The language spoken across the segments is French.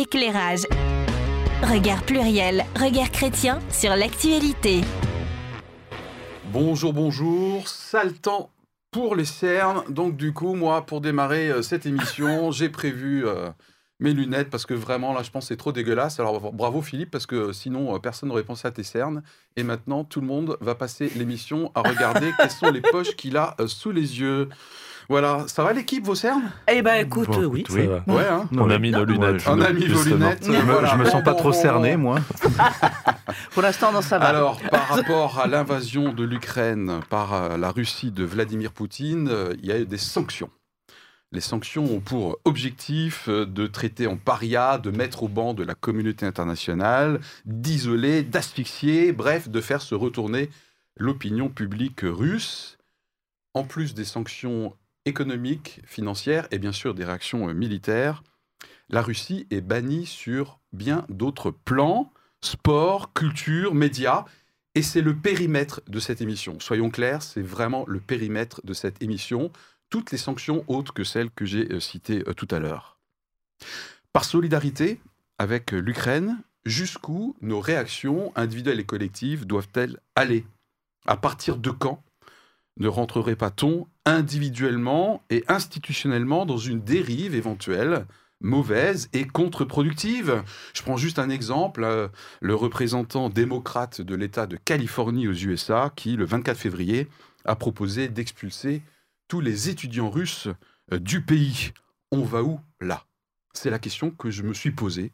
éclairage. Regard pluriel, regard chrétien sur l'actualité. Bonjour, bonjour. Sale temps pour les cernes. Donc du coup, moi, pour démarrer euh, cette émission, j'ai prévu euh, mes lunettes parce que vraiment, là, je pense que c'est trop dégueulasse. Alors bravo Philippe, parce que sinon, euh, personne n'aurait pensé à tes cernes. Et maintenant, tout le monde va passer l'émission à regarder quelles sont les poches qu'il a sous les yeux. Voilà, ça va l'équipe, vos cernes? Eh ben écoute, Bon, oui. oui. c'est- Ouais, hein On a mis nos lunettes. On a mis vos lunettes. Je me, voilà. je me sens pas trop cerné, moi. Pour l'instant, non, ça va. Alors, par rapport à l'invasion de l'Ukraine par euh, la Russie de Vladimir Poutine, euh, il y a eu des sanctions. Les sanctions ont pour objectif euh, de traiter en paria, de mettre au banc de la communauté internationale, d'isoler, d'asphyxier, bref, de faire se retourner l'opinion publique russe. En plus des sanctions économiques, financières et bien sûr des réactions euh, militaires, la Russie est bannie sur bien d'autres plans sport, culture, médias. Et c'est le périmètre de cette émission. Soyons clairs, c'est vraiment le périmètre de cette émission. Toutes les sanctions autres que celles que j'ai euh, citées euh, tout à l'heure. Par solidarité avec l'Ukraine, jusqu'où nos réactions individuelles et collectives doivent-elles aller? À partir de quand? Ne rentrerait pas-on individuellement et institutionnellement dans une dérive éventuelle mauvaise et contre-productive? Je prends juste un exemple, euh, le représentant démocrate de l'État de Californie aux USA, qui, le 24 février, a proposé d'expulser tous les étudiants russes euh, du pays. On va où? Là C'est la question que je me suis posée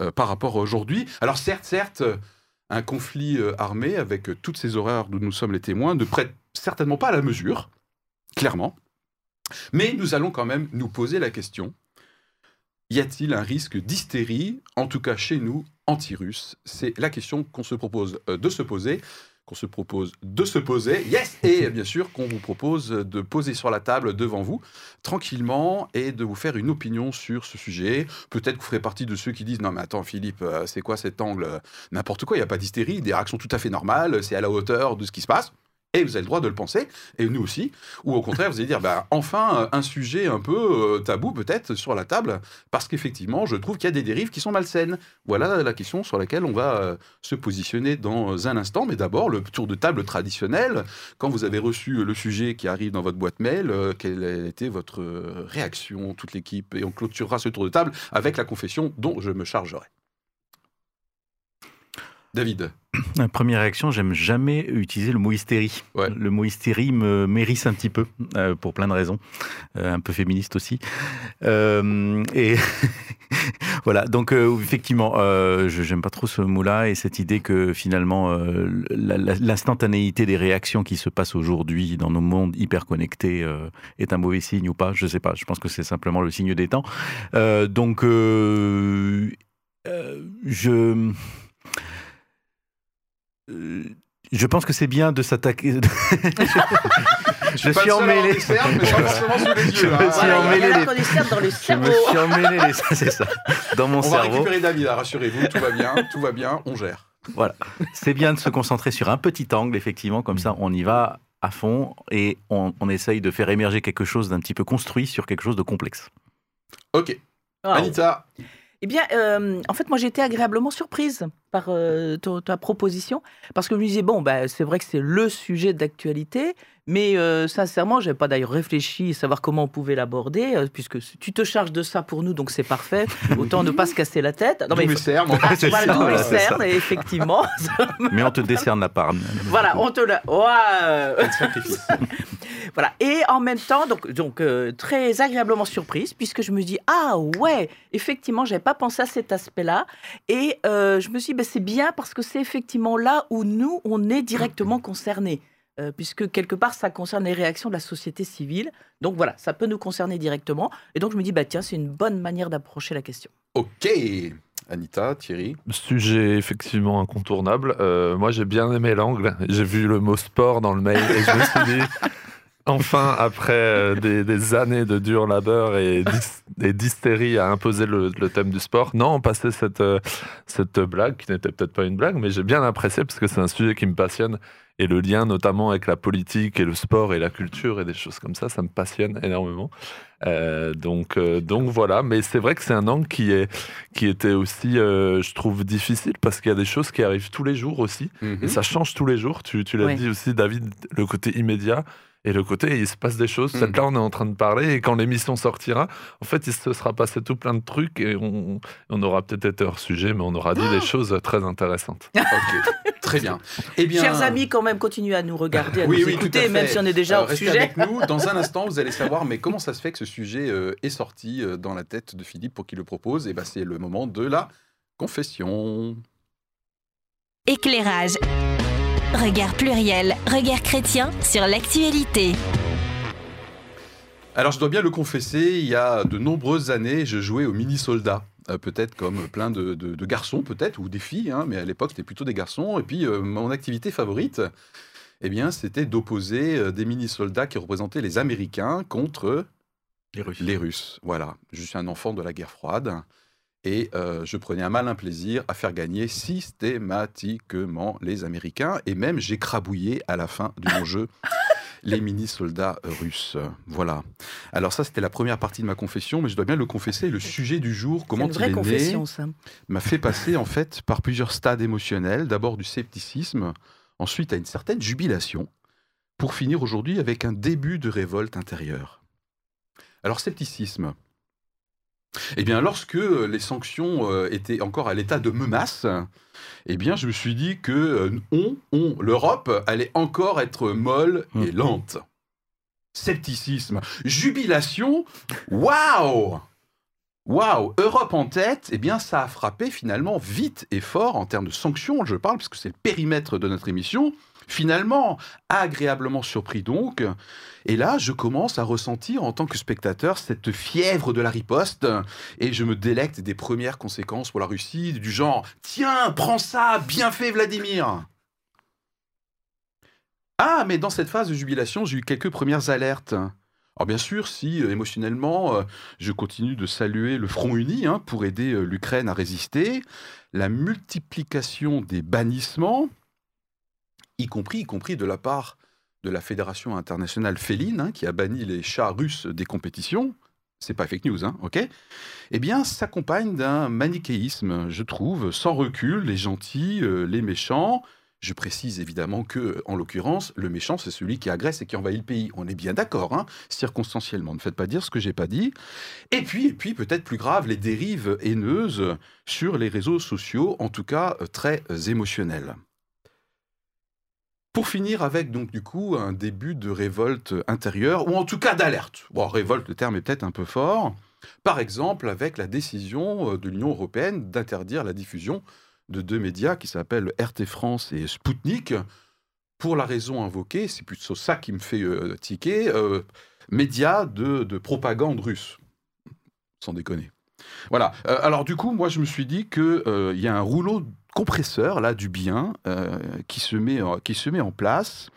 euh, par rapport à aujourd'hui. Alors certes, certes, un conflit armé avec toutes ces horreurs dont nous sommes les témoins ne prête certainement pas à la mesure, clairement. Mais nous allons quand même nous poser la question y a-t-il un risque d'hystérie, en tout cas chez nous, anti-russe C'est la question qu'on se propose euh, de se poser, qu'on se propose de se poser, yes, et bien sûr qu'on vous propose de poser sur la table devant vous, tranquillement, et de vous faire une opinion sur ce sujet. Peut-être que vous ferez partie de ceux qui disent, non mais attends Philippe, euh, c'est quoi cet angle? N'importe quoi, il n'y a pas d'hystérie, des réactions tout à fait normales, c'est à la hauteur de ce qui se passe. Et vous avez le droit de le penser, et nous aussi. Ou au contraire, vous allez dire, bah, enfin, euh, un sujet un peu euh, tabou peut-être sur la table, parce qu'effectivement, je trouve qu'il y a des dérives qui sont malsaines. Voilà la question sur laquelle on va euh, se positionner dans un instant. Mais d'abord, le tour de table traditionnel. Quand vous avez reçu le sujet qui arrive dans votre boîte mail, quelle a été votre réaction, toute l'équipe Et on clôturera ce tour de table avec la confession dont je me chargerai. David. La première réaction, j'aime jamais utiliser le mot hystérie. Ouais. Le mot hystérie me mérisse un petit peu, euh, pour plein de raisons. Euh, un peu féministe aussi. Euh, et voilà, donc effectivement, je j'aime pas trop ce mot-là et cette idée que finalement, l'instantanéité des réactions qui se passent aujourd'hui dans nos mondes hyper connectés est un mauvais signe ou pas, je sais pas. Je pense que c'est simplement le signe des temps. Donc, je... Je pense que c'est bien de s'attaquer. je suis emmêlé. mais pas forcément sous les Je me suis Voilà, emmêlé la les- connaissance dans le Je me suis emmêlé les... c'est ça. Dans mon On va cerveau. récupérer David, là, rassurez-vous, tout va bien, tout va bien, on gère. Voilà. C'est bien de se concentrer sur un petit angle, effectivement, comme ça on y va à fond et on, on essaye de faire émerger quelque chose d'un petit peu construit sur quelque chose de complexe. Ok, Anita, Eh bien, euh, en fait, moi, j'ai été agréablement surprise par euh, ta, proposition, parce que je me disais, bon, bah, c'est vrai que c'est le sujet d'actualité, mais euh, sincèrement, je n'avais pas d'ailleurs réfléchi à savoir comment on pouvait l'aborder, euh, puisque tu te charges de ça pour nous, donc c'est parfait. Autant ne pas se casser la tête. Non, mais il faut- cernes, en Ah, C'est ça, cernes, et effectivement. Mais on te décerne la part. voilà, on te l'a. Voilà. Et en même temps, donc, donc euh, très agréablement surprise, puisque je me dis ah ouais, effectivement, j'avais pas pensé à cet aspect-là, et euh, je me suis dit, ben, c'est bien parce que c'est effectivement là où nous on est directement concernés. Euh, puisque quelque part ça concerne les réactions de la société civile. Donc voilà, ça peut nous concerner directement. Et donc je me dis, bah tiens, c'est une bonne manière d'approcher la question. Ok, Anita, Thierry. Sujet effectivement incontournable. Euh, moi, j'ai bien aimé l'angle. J'ai vu le mot sport dans le mail et je me suis dit, enfin, après euh, des, des années de dur labeur et d'hys- et d'hystérie à imposer le, le thème du sport, non, on passait cette, euh, cette blague, qui n'était peut-être pas une blague, mais j'ai bien apprécié parce que c'est un sujet qui me passionne. Et le lien notamment avec la politique et le sport et la culture et des choses comme ça, ça me passionne énormément. Euh, donc, euh, donc voilà, mais c'est vrai que c'est un angle qui, est, qui était aussi, euh, je trouve, difficile parce qu'il y a des choses qui arrivent tous les jours aussi. Mhm. Et ça change tous les jours. Tu, tu l'as Oui. dit aussi, David, le côté immédiat et le côté il se passe des choses. Mm. Peut-être là, on est en train de parler et quand l'émission sortira, en fait, il se sera passé tout plein de trucs et on, on aura peut-être été hors sujet, mais on aura dit des choses très intéressantes. Ok, très bien. Eh bien, Chers amis, quand même, continuez à nous regarder, à Oui, nous oui, écouter, même si on est déjà Euh, hors restez sujet. avec nous. Dans un instant, vous allez savoir, mais comment ça se fait que ce sujet euh, est sorti euh, dans la tête de Philippe pour qu'il le propose? Et ben, c'est le moment de la confession. Éclairage. Regard pluriel, regard chrétien sur l'actualité. Alors, je dois bien le confesser, il y a de nombreuses années, je jouais au mini-soldat. Euh, peut-être comme plein de, de- de garçons, peut-être, ou des filles, hein, mais à l'époque, c'était plutôt des garçons. Et puis, euh, mon activité favorite, eh bien, c'était d'opposer euh, des mini-soldats qui représentaient les Américains contre Les Russes. les Russes. Voilà, je suis un enfant de la guerre froide. Et euh, je prenais un malin plaisir à faire gagner systématiquement les Américains. Et même, j'ai crabouillé à la fin de mon jeu les mini-soldats russes. Voilà. Alors ça, c'était la première partie de ma confession, mais je dois bien le confesser, le sujet du jour, comment une il vraie est confession, né, ça. m'a fait passer en fait par plusieurs stades émotionnels. D'abord du scepticisme, ensuite à une certaine jubilation, pour finir aujourd'hui avec un début de révolte intérieure. Alors scepticisme. Eh bien, lorsque les sanctions euh, étaient encore à l'état de menace, eh bien, je me suis dit que euh, on, on, l'Europe allait encore être molle et lente. Scepticisme, jubilation, waouh! Waouh! Europe en tête, eh bien ça a frappé finalement vite et fort en termes de sanctions, je parle, parce que c'est le périmètre de notre émission. Finalement, agréablement surpris donc. Et là, je commence à ressentir en tant que spectateur cette fièvre de la riposte et je me délecte des premières conséquences pour la Russie, du genre Tiens, prends ça, bien fait Vladimir Ah, mais dans cette phase de jubilation, j'ai eu quelques premières alertes. Alors bien sûr, si euh, émotionnellement, euh, je continue de saluer le front uni hein, pour aider euh, l'Ukraine à résister, la multiplication des bannissements, y compris, y compris de la part de la Fédération internationale féline, hein, qui a banni les chats russes des compétitions, c'est pas fake news, hein, ok? Eh bien, s'accompagne d'un manichéisme, je trouve, sans recul, les gentils, euh, les méchants. Je précise évidemment que, en l'occurrence, le méchant, c'est celui qui agresse et qui envahit le pays. On est bien d'accord, hein, circonstanciellement. Ne faites pas dire ce que j'ai pas dit. Et puis, et puis peut-être plus grave, les dérives haineuses sur les réseaux sociaux, en tout cas euh, très euh, émotionnelles. Pour finir avec donc du coup un début de révolte intérieure, ou en tout cas d'alerte. Bon, révolte, le terme est peut-être un peu fort. Par exemple, avec la décision euh, de l'Union européenne d'interdire la diffusion de deux médias qui s'appellent RT France et Spoutnik, pour la raison invoquée, c'est plutôt ça qui me fait euh, tiquer, euh, médias de, de propagande russe. Sans déconner. Voilà. Euh, alors du coup, moi je me suis dit qu'il il y a un rouleau compresseur là du bien euh, qui, se met, en- qui se met en place.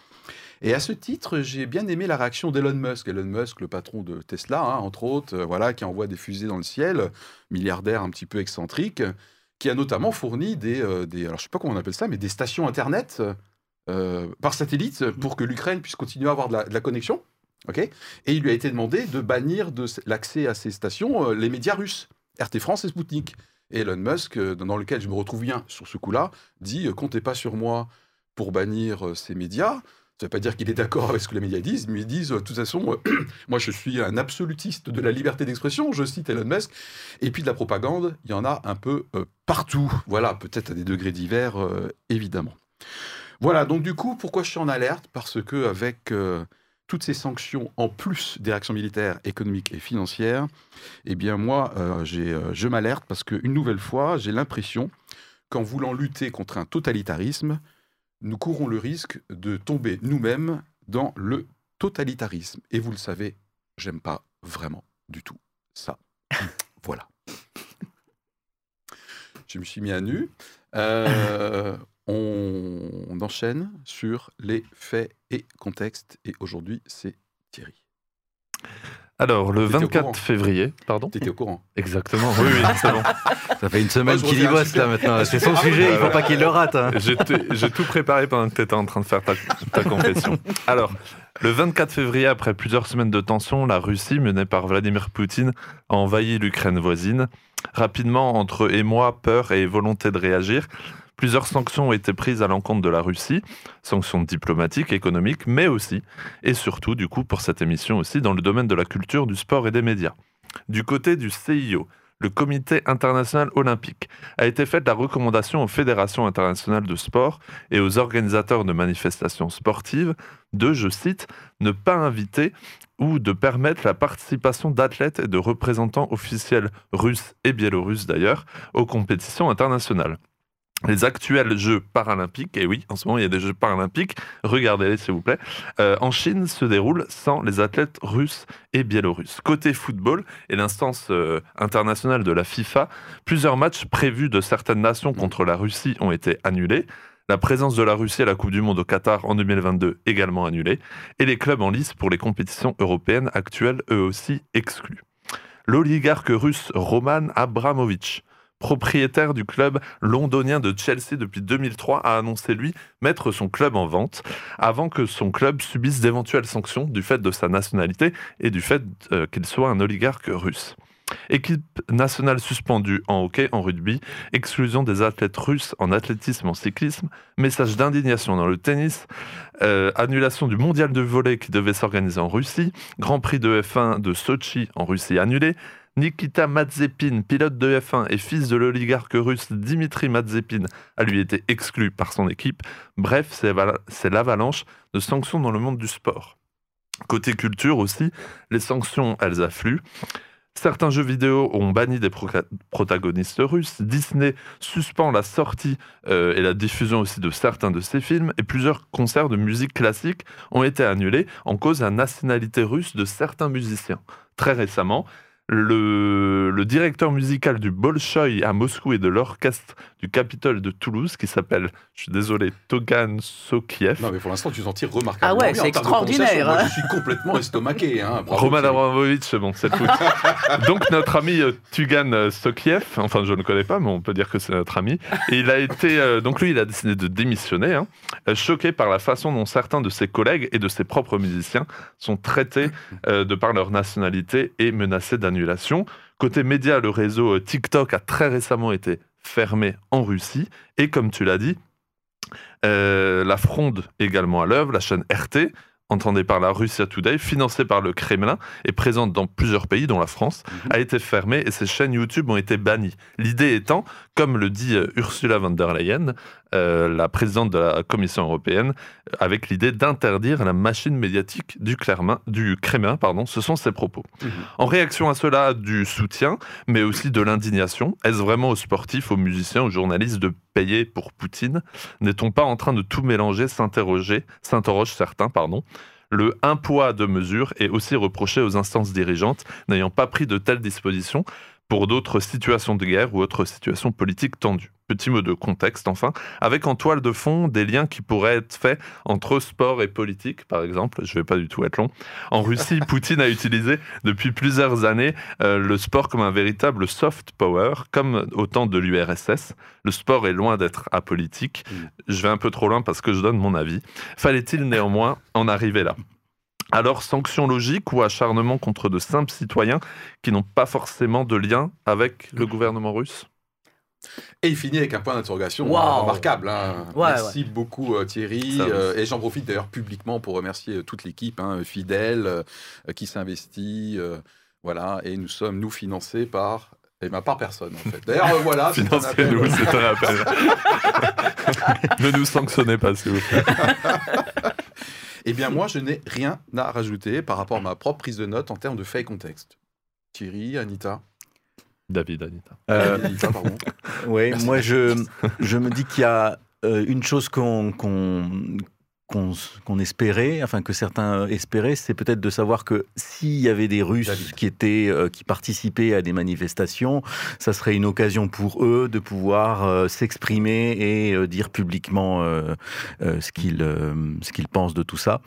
Et à ce titre, j'ai bien aimé la réaction d'Elon Musk. Elon Musk, le patron de Tesla, hein, entre autres, euh, voilà, qui envoie des fusées dans le ciel, milliardaire un petit peu excentrique, qui a notamment fourni des, euh, des alors je sais pas comment on appelle ça, mais des stations internet euh, par satellite pour que l'Ukraine puisse continuer à avoir de la, connexion. et il lui a été demandé de bannir de l'accès à ces stations euh, les médias russes, RT France et Sputnik. Et Elon Musk, euh, dans lequel je me retrouve bien sur ce coup-là, dit euh, comptez pas sur moi pour bannir euh, ces médias. Ça ne veut pas dire qu'il est d'accord avec ce que les médias disent, mais ils disent, de toute façon, moi je suis un absolutiste de la liberté d'expression, je cite Elon Musk, et puis de la propagande, il y en a un peu partout. Voilà, peut-être à des degrés divers, évidemment. Voilà, donc du coup, pourquoi je suis en alerte? Parce que avec toutes ces sanctions, en plus des réactions militaires, économiques et financières, eh bien moi, euh, euh, je m'alerte parce qu'une nouvelle fois, j'ai l'impression qu'en voulant lutter contre un totalitarisme, nous courons le risque de tomber nous-mêmes dans le totalitarisme. Et vous le savez, j'aime pas vraiment du tout ça. voilà. Je me suis mis à nu. Euh, on, on enchaîne sur les faits et contextes. Et aujourd'hui, c'est Thierry Alors, le T'étais au 24 courant. février, pardon T'étais au courant Exactement, oui, oui, c'est bon. Ça fait une semaine qu'il y bosse là maintenant. un C'est son sujet, Ah, il faut ouais. pas qu'il le rate. hein. J'ai tout préparé pendant que tu étais en train de faire ta, ta confession. Alors, le 24 février, après plusieurs semaines de tension, la Russie, menée par Vladimir Poutine, a envahi l'Ukraine voisine. Rapidement, entre émoi, peur et volonté de réagir, plusieurs sanctions ont été prises à l'encontre de la Russie, sanctions diplomatiques, économiques, mais aussi, et surtout, du coup, pour cette émission aussi, dans le domaine de la culture, du sport et des médias. Du côté du CIO, le Comité international olympique, a été faite la recommandation aux fédérations internationales de sport et aux organisateurs de manifestations sportives de, je cite, ne pas inviter ou de permettre la participation d'athlètes et de représentants officiels russes et biélorusses d'ailleurs aux compétitions internationales. Les actuels Jeux paralympiques, et oui, en ce moment il y a des Jeux paralympiques, regardez-les s'il vous plaît, euh, en Chine se déroulent sans les athlètes russes et biélorusses. Côté football et l'instance euh, internationale de la FIFA, plusieurs matchs prévus de certaines nations contre la Russie ont été annulés. La présence de la Russie à la Coupe du Monde au Qatar en 2022 également annulée. Et les clubs en lice pour les compétitions européennes actuelles eux aussi exclus. L'oligarque russe Roman Abramovich, propriétaire du club londonien de Chelsea depuis 2003, a annoncé lui mettre son club en vente avant que son club subisse d'éventuelles sanctions du fait de sa nationalité et du fait euh, qu'il soit un oligarque russe. Équipe nationale suspendue en hockey, en rugby, exclusion des athlètes russes en athlétisme, en cyclisme, message d'indignation dans le tennis, euh, annulation du mondial de volley qui devait s'organiser en Russie, Grand Prix de F1 de Sochi en Russie annulé, Nikita Mazepin, pilote de F1 et fils de l'oligarque russe Dimitri Mazepin, a lui été exclu par son équipe. Bref, c'est vala- c'est l'avalanche de sanctions dans le monde du sport. Côté culture aussi, les sanctions, elles affluent. Certains jeux vidéo ont banni des protagonistes russes. Disney suspend la sortie euh, et la diffusion aussi de certains de ses films. Et plusieurs concerts de musique classique ont été annulés en cause de la nationalité russe de certains musiciens. Très récemment, le, le directeur musical du Bolchoï à Moscou et de l'orchestre du Capitole de Toulouse, qui s'appelle, je suis désolé, Togan Sokiev, Non, mais pour l'instant, tu t'en tires remarquablement Ah ouais, c'est extraordinaire, Moi, hein. je suis complètement estomaqué. Hein. Bravo, Roman. Abramovich, c'est bon, c'est foot. Donc notre ami euh, Tugan Sokiev, enfin je ne le connais pas, mais on peut dire que c'est notre ami, et il a été, euh, donc lui il a décidé de démissionner, hein, euh, choqué par la façon dont certains de ses collègues et de ses propres musiciens sont traités euh, de par leur nationalité et menacés Côté média, le réseau euh, TikTok a très récemment été fermé en Russie, et comme tu l'as dit, euh, la fronde également à l'œuvre, la chaîne RT, entendée par la Russia Today, financée par le Kremlin et présente dans plusieurs pays, dont la France, Mhm. a été fermée et ses chaînes YouTube ont été bannies. L'idée étant, comme le dit euh, Ursula von der Leyen, euh, la présidente de la Commission européenne, euh, avec l'idée d'interdire la machine médiatique du, Kremlin, du Kremlin. Pardon, ce sont ses propos. Mhm. En réaction à cela, du soutien, mais aussi de l'indignation. Est-ce vraiment aux sportifs, aux musiciens, aux journalistes de payer pour Poutine? N'est-on pas en train de tout mélanger S'interroger, s'interrogent certains, pardon? Le un poids, deux mesures est aussi reproché aux instances dirigeantes n'ayant pas pris de telles dispositions pour d'autres situations de guerre ou autres situations politiques tendues. Petit mot de contexte enfin, avec en toile de fond des liens qui pourraient être faits entre sport et politique, par exemple. Je vais pas du tout être long. En Russie, Poutine a utilisé depuis plusieurs années euh, le sport comme un véritable soft power, comme au temps de l'URSS. Le sport est loin d'être apolitique. Mm. Je vais un peu trop loin parce que je donne mon avis. Fallait-il néanmoins en arriver là? Alors, sanction logique ou acharnement contre de simples citoyens qui n'ont pas forcément de lien avec le gouvernement russe? Et il finit avec un point d'interrogation Wow. euh, remarquable. hein. Ouais, Merci beaucoup euh, Thierry. Euh, et j'en profite d'ailleurs publiquement pour remercier euh, toute l'équipe hein, fidèle euh, qui s'investit. euh, voilà, et nous sommes, nous, financés par... Et ben, par personne, en fait. D'ailleurs, euh, voilà. Financez-nous, c'est un appel. ne nous sanctionnez pas, s'il vous plaît. Eh bien, moi, je n'ai rien à rajouter par rapport à ma propre prise de notes en termes de fait et contexte. Thierry, Anita? David, Anita. Euh, Anita, pardon. Oui, moi je, je me dis qu'il y a euh, une chose qu'on qu'on qu'on qu'on espérait, enfin que certains espéraient, c'est peut-être de savoir que s'il y avait des Russes qui étaient euh, qui participaient à des manifestations, ça serait une occasion pour eux de pouvoir euh, s'exprimer et euh, dire publiquement ce qu'ils ce qu'ils pensent de tout ça.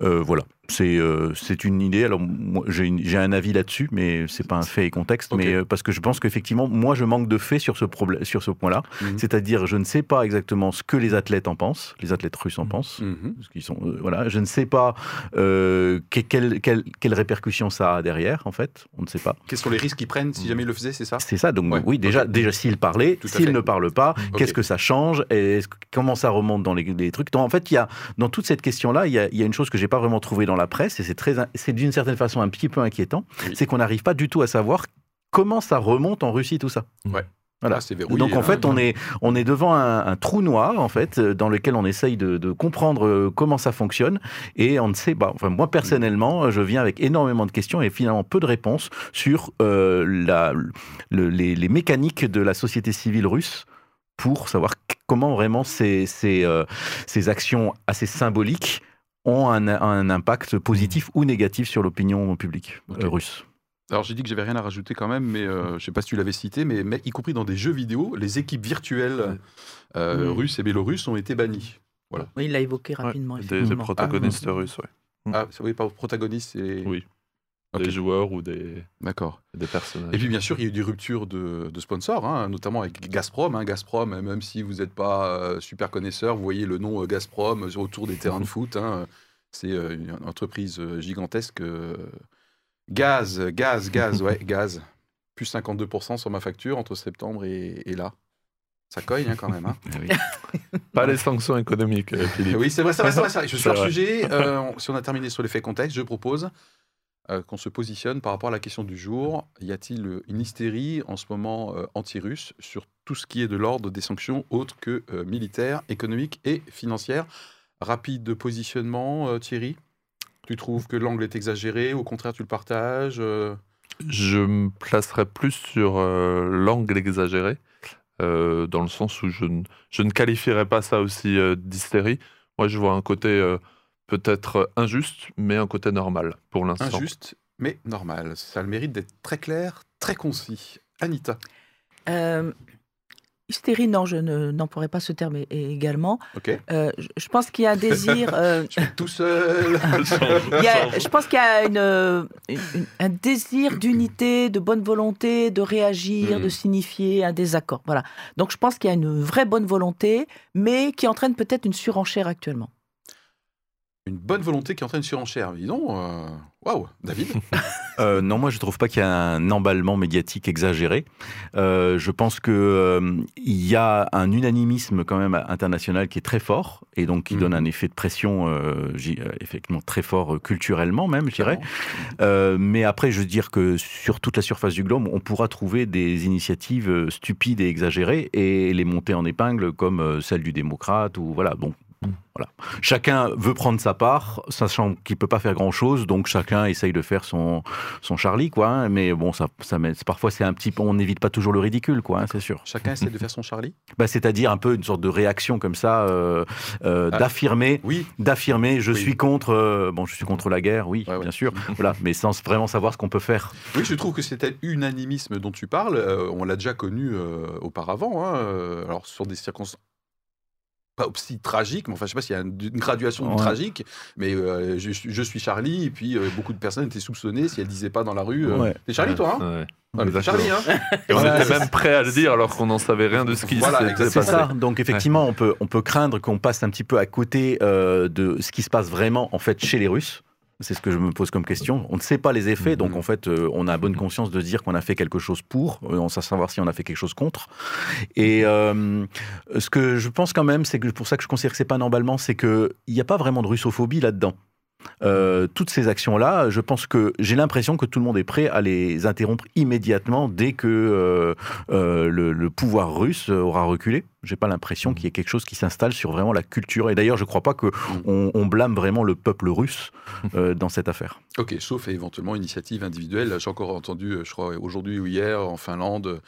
Voilà. C'est euh, une idée. Alors, j'ai un avis là-dessus, mais c'est pas un fait et contexte. Mais euh, parce que je pense qu'effectivement, moi, je manque de faits sur ce problème, sur ce point-là. Mhm. C'est-à-dire, je ne sais pas exactement ce que les athlètes en pensent, les athlètes russes en pensent. Mhm. Parce qu'ils sont, euh, voilà, je ne sais pas euh, que- quelle, quelle, quelle répercussion ça a derrière, en fait. On ne sait pas. Quels sont les risques qu'ils prennent si jamais ils le faisaient, c'est ça? C'est ça. Donc, Ouais, oui, déjà, déjà s'ils parlaient, s'ils ne parlent pas, qu'est-ce que ça change et comment ça remonte dans les, les trucs? Donc, en fait, il y a, dans toute cette question-là, il y y a une chose que j'ai pas vraiment trouvée dans la presse et c'est très, c'est d'une certaine façon un petit peu inquiétant. Oui. C'est qu'on n'arrive pas du tout à savoir comment ça remonte en Russie tout ça. Ouais. Voilà. Ah, verrouillé, Donc en là. fait, on est, on est devant un, un trou noir en fait, euh, dans lequel on essaye de, de comprendre euh, comment ça fonctionne et on ne sait pas. Enfin, moi personnellement, euh, je viens avec énormément de questions et finalement peu de réponses sur euh, la, le- les, les mécaniques de la société civile russe pour savoir comment vraiment ces, ces, euh, ces actions assez symboliques ont un, un impact positif ou négatif sur l'opinion publique euh, russe. Alors j'ai dit que j'avais rien à rajouter quand même, mais euh, je sais pas si tu l'avais cité, mais, mais y compris dans des jeux vidéo, les équipes virtuelles euh, russes et bélarusses ont été bannies. Oui, il l'a évoqué Ouais, rapidement. des, des protagonistes russes, ouais. Ah, oui, pas protagonistes, c'est... Oui. Des joueurs ou des, D'accord. des personnages. Et puis bien sûr, il y a eu des ruptures de, de sponsors, hein, notamment avec Gazprom. hein. Gazprom, même si vous n'êtes pas euh, super connaisseur, vous voyez le nom euh, Gazprom euh, autour des terrains de foot. hein. C'est euh, une entreprise euh, gigantesque. euh. Gaz, gaz, gaz, ouais, gaz. Plus 52% sur ma facture entre septembre et, et là. Ça cogne hein, quand même. hein. Pas les sanctions économiques, euh, Philippe. Oui, c'est vrai, c'est vrai, c'est vrai. Je suis hors sujet. Euh, si on a terminé sur l'effet contexte, je propose euh, qu'on se positionne par rapport à la question du jour. Y a-t-il euh, une hystérie en ce moment euh, anti-russe sur tout ce qui est de l'ordre des sanctions autres que militaires, économiques et financières? Rapide de positionnement, Thierry? Tu trouves que l'angle est exagéré Au contraire, tu le partages Je me placerais plus sur l'angle exagéré, dans le sens où je, ne- je ne qualifierais pas ça aussi d'hystérie. Moi, je vois un côté peut-être injuste, mais un côté normal pour l'instant. Injuste, mais normal. Ça a le mérite d'être très clair, très concis. Anita Euh, hystérie, non, je ne- n'emploierai pas ce terme également. Ok. Euh, je, je pense qu'il y a un désir. euh, Je suis tout seul. il y a- je pense qu'il y a une, euh, une- une- un désir d'unité, de bonne volonté, de réagir, Mhm. de signifier un désaccord. Voilà. Donc je pense qu'il y a une vraie bonne volonté, mais qui entraîne peut-être une surenchère actuellement. Une bonne volonté qui entraîne une surenchère. Dis donc, euh, waouh, David. Euh, non, moi je trouve pas qu'il y a un emballement médiatique exagéré. Euh, je pense que euh, il y a un unanimisme quand même international qui est très fort et donc qui Mhm. donne un effet de pression effectivement très fort euh, culturellement même, je dirais. Euh, mais après, je veux dire que sur toute la surface du globe, on pourra trouver des initiatives stupides et exagérées et les monter en épingle comme celle du démocrate ou voilà. Bon, voilà. Chacun veut prendre sa part, sachant qu'il peut pas faire grand chose, donc chacun essaye de faire son son Charlie quoi. hein. mais bon, ça, ça parfois c'est un petit, peu- on n'évite pas toujours le ridicule quoi, hein, c'est sûr. Chacun essaie de faire son Charlie? Bah, c'est-à-dire un peu une sorte de réaction comme ça, euh, euh, Ah. d'affirmer Oui. d'affirmer je Oui. suis contre euh, bon je suis contre la guerre oui Ouais, ouais. bien sûr voilà mais sans vraiment savoir ce qu'on peut faire Oui, je trouve que cet unanimisme dont tu parles, on l'a déjà connu auparavant. hein, alors, sur des circonstances pas aussi tragiques, mais enfin, je sais pas s'il y a une, une graduation du Ouais. tragique, mais euh, je, suis- je suis Charlie, et puis euh, beaucoup de personnes étaient soupçonnées si elles disaient pas dans la rue. euh, Ouais. T'es Charlie, toi hein Ouais. Ah, Charlie, hein Et on était même prêt à le dire alors qu'on n'en savait rien de ce qui Voilà, c'est ça donc effectivement on peut on peut craindre qu'on passe un petit peu à côté euh, de ce qui se passe vraiment en fait chez les Russes c'est ce que je me pose comme question. On ne sait pas les effets, donc Mhm. en fait, euh, on a bonne conscience de dire qu'on a fait quelque chose pour, euh, on sait savoir si on a fait quelque chose contre. Et euh, ce que je pense quand même, c'est que pour ça que je considère que c'est pas un emballement, c'est qu'il n'y a pas vraiment de russophobie là-dedans. Euh, toutes ces actions-là, je pense que j'ai l'impression que tout le monde est prêt à les interrompre immédiatement dès que euh, euh, le, le pouvoir russe aura reculé. J'ai pas l'impression qu'il y ait quelque chose qui s'installe sur vraiment la culture. Et d'ailleurs, je crois pas que on, on blâme vraiment le peuple russe euh, dans cette affaire. Ok, sauf éventuellement initiative individuelle. J'ai encore entendu, je crois, aujourd'hui ou hier, en Finlande,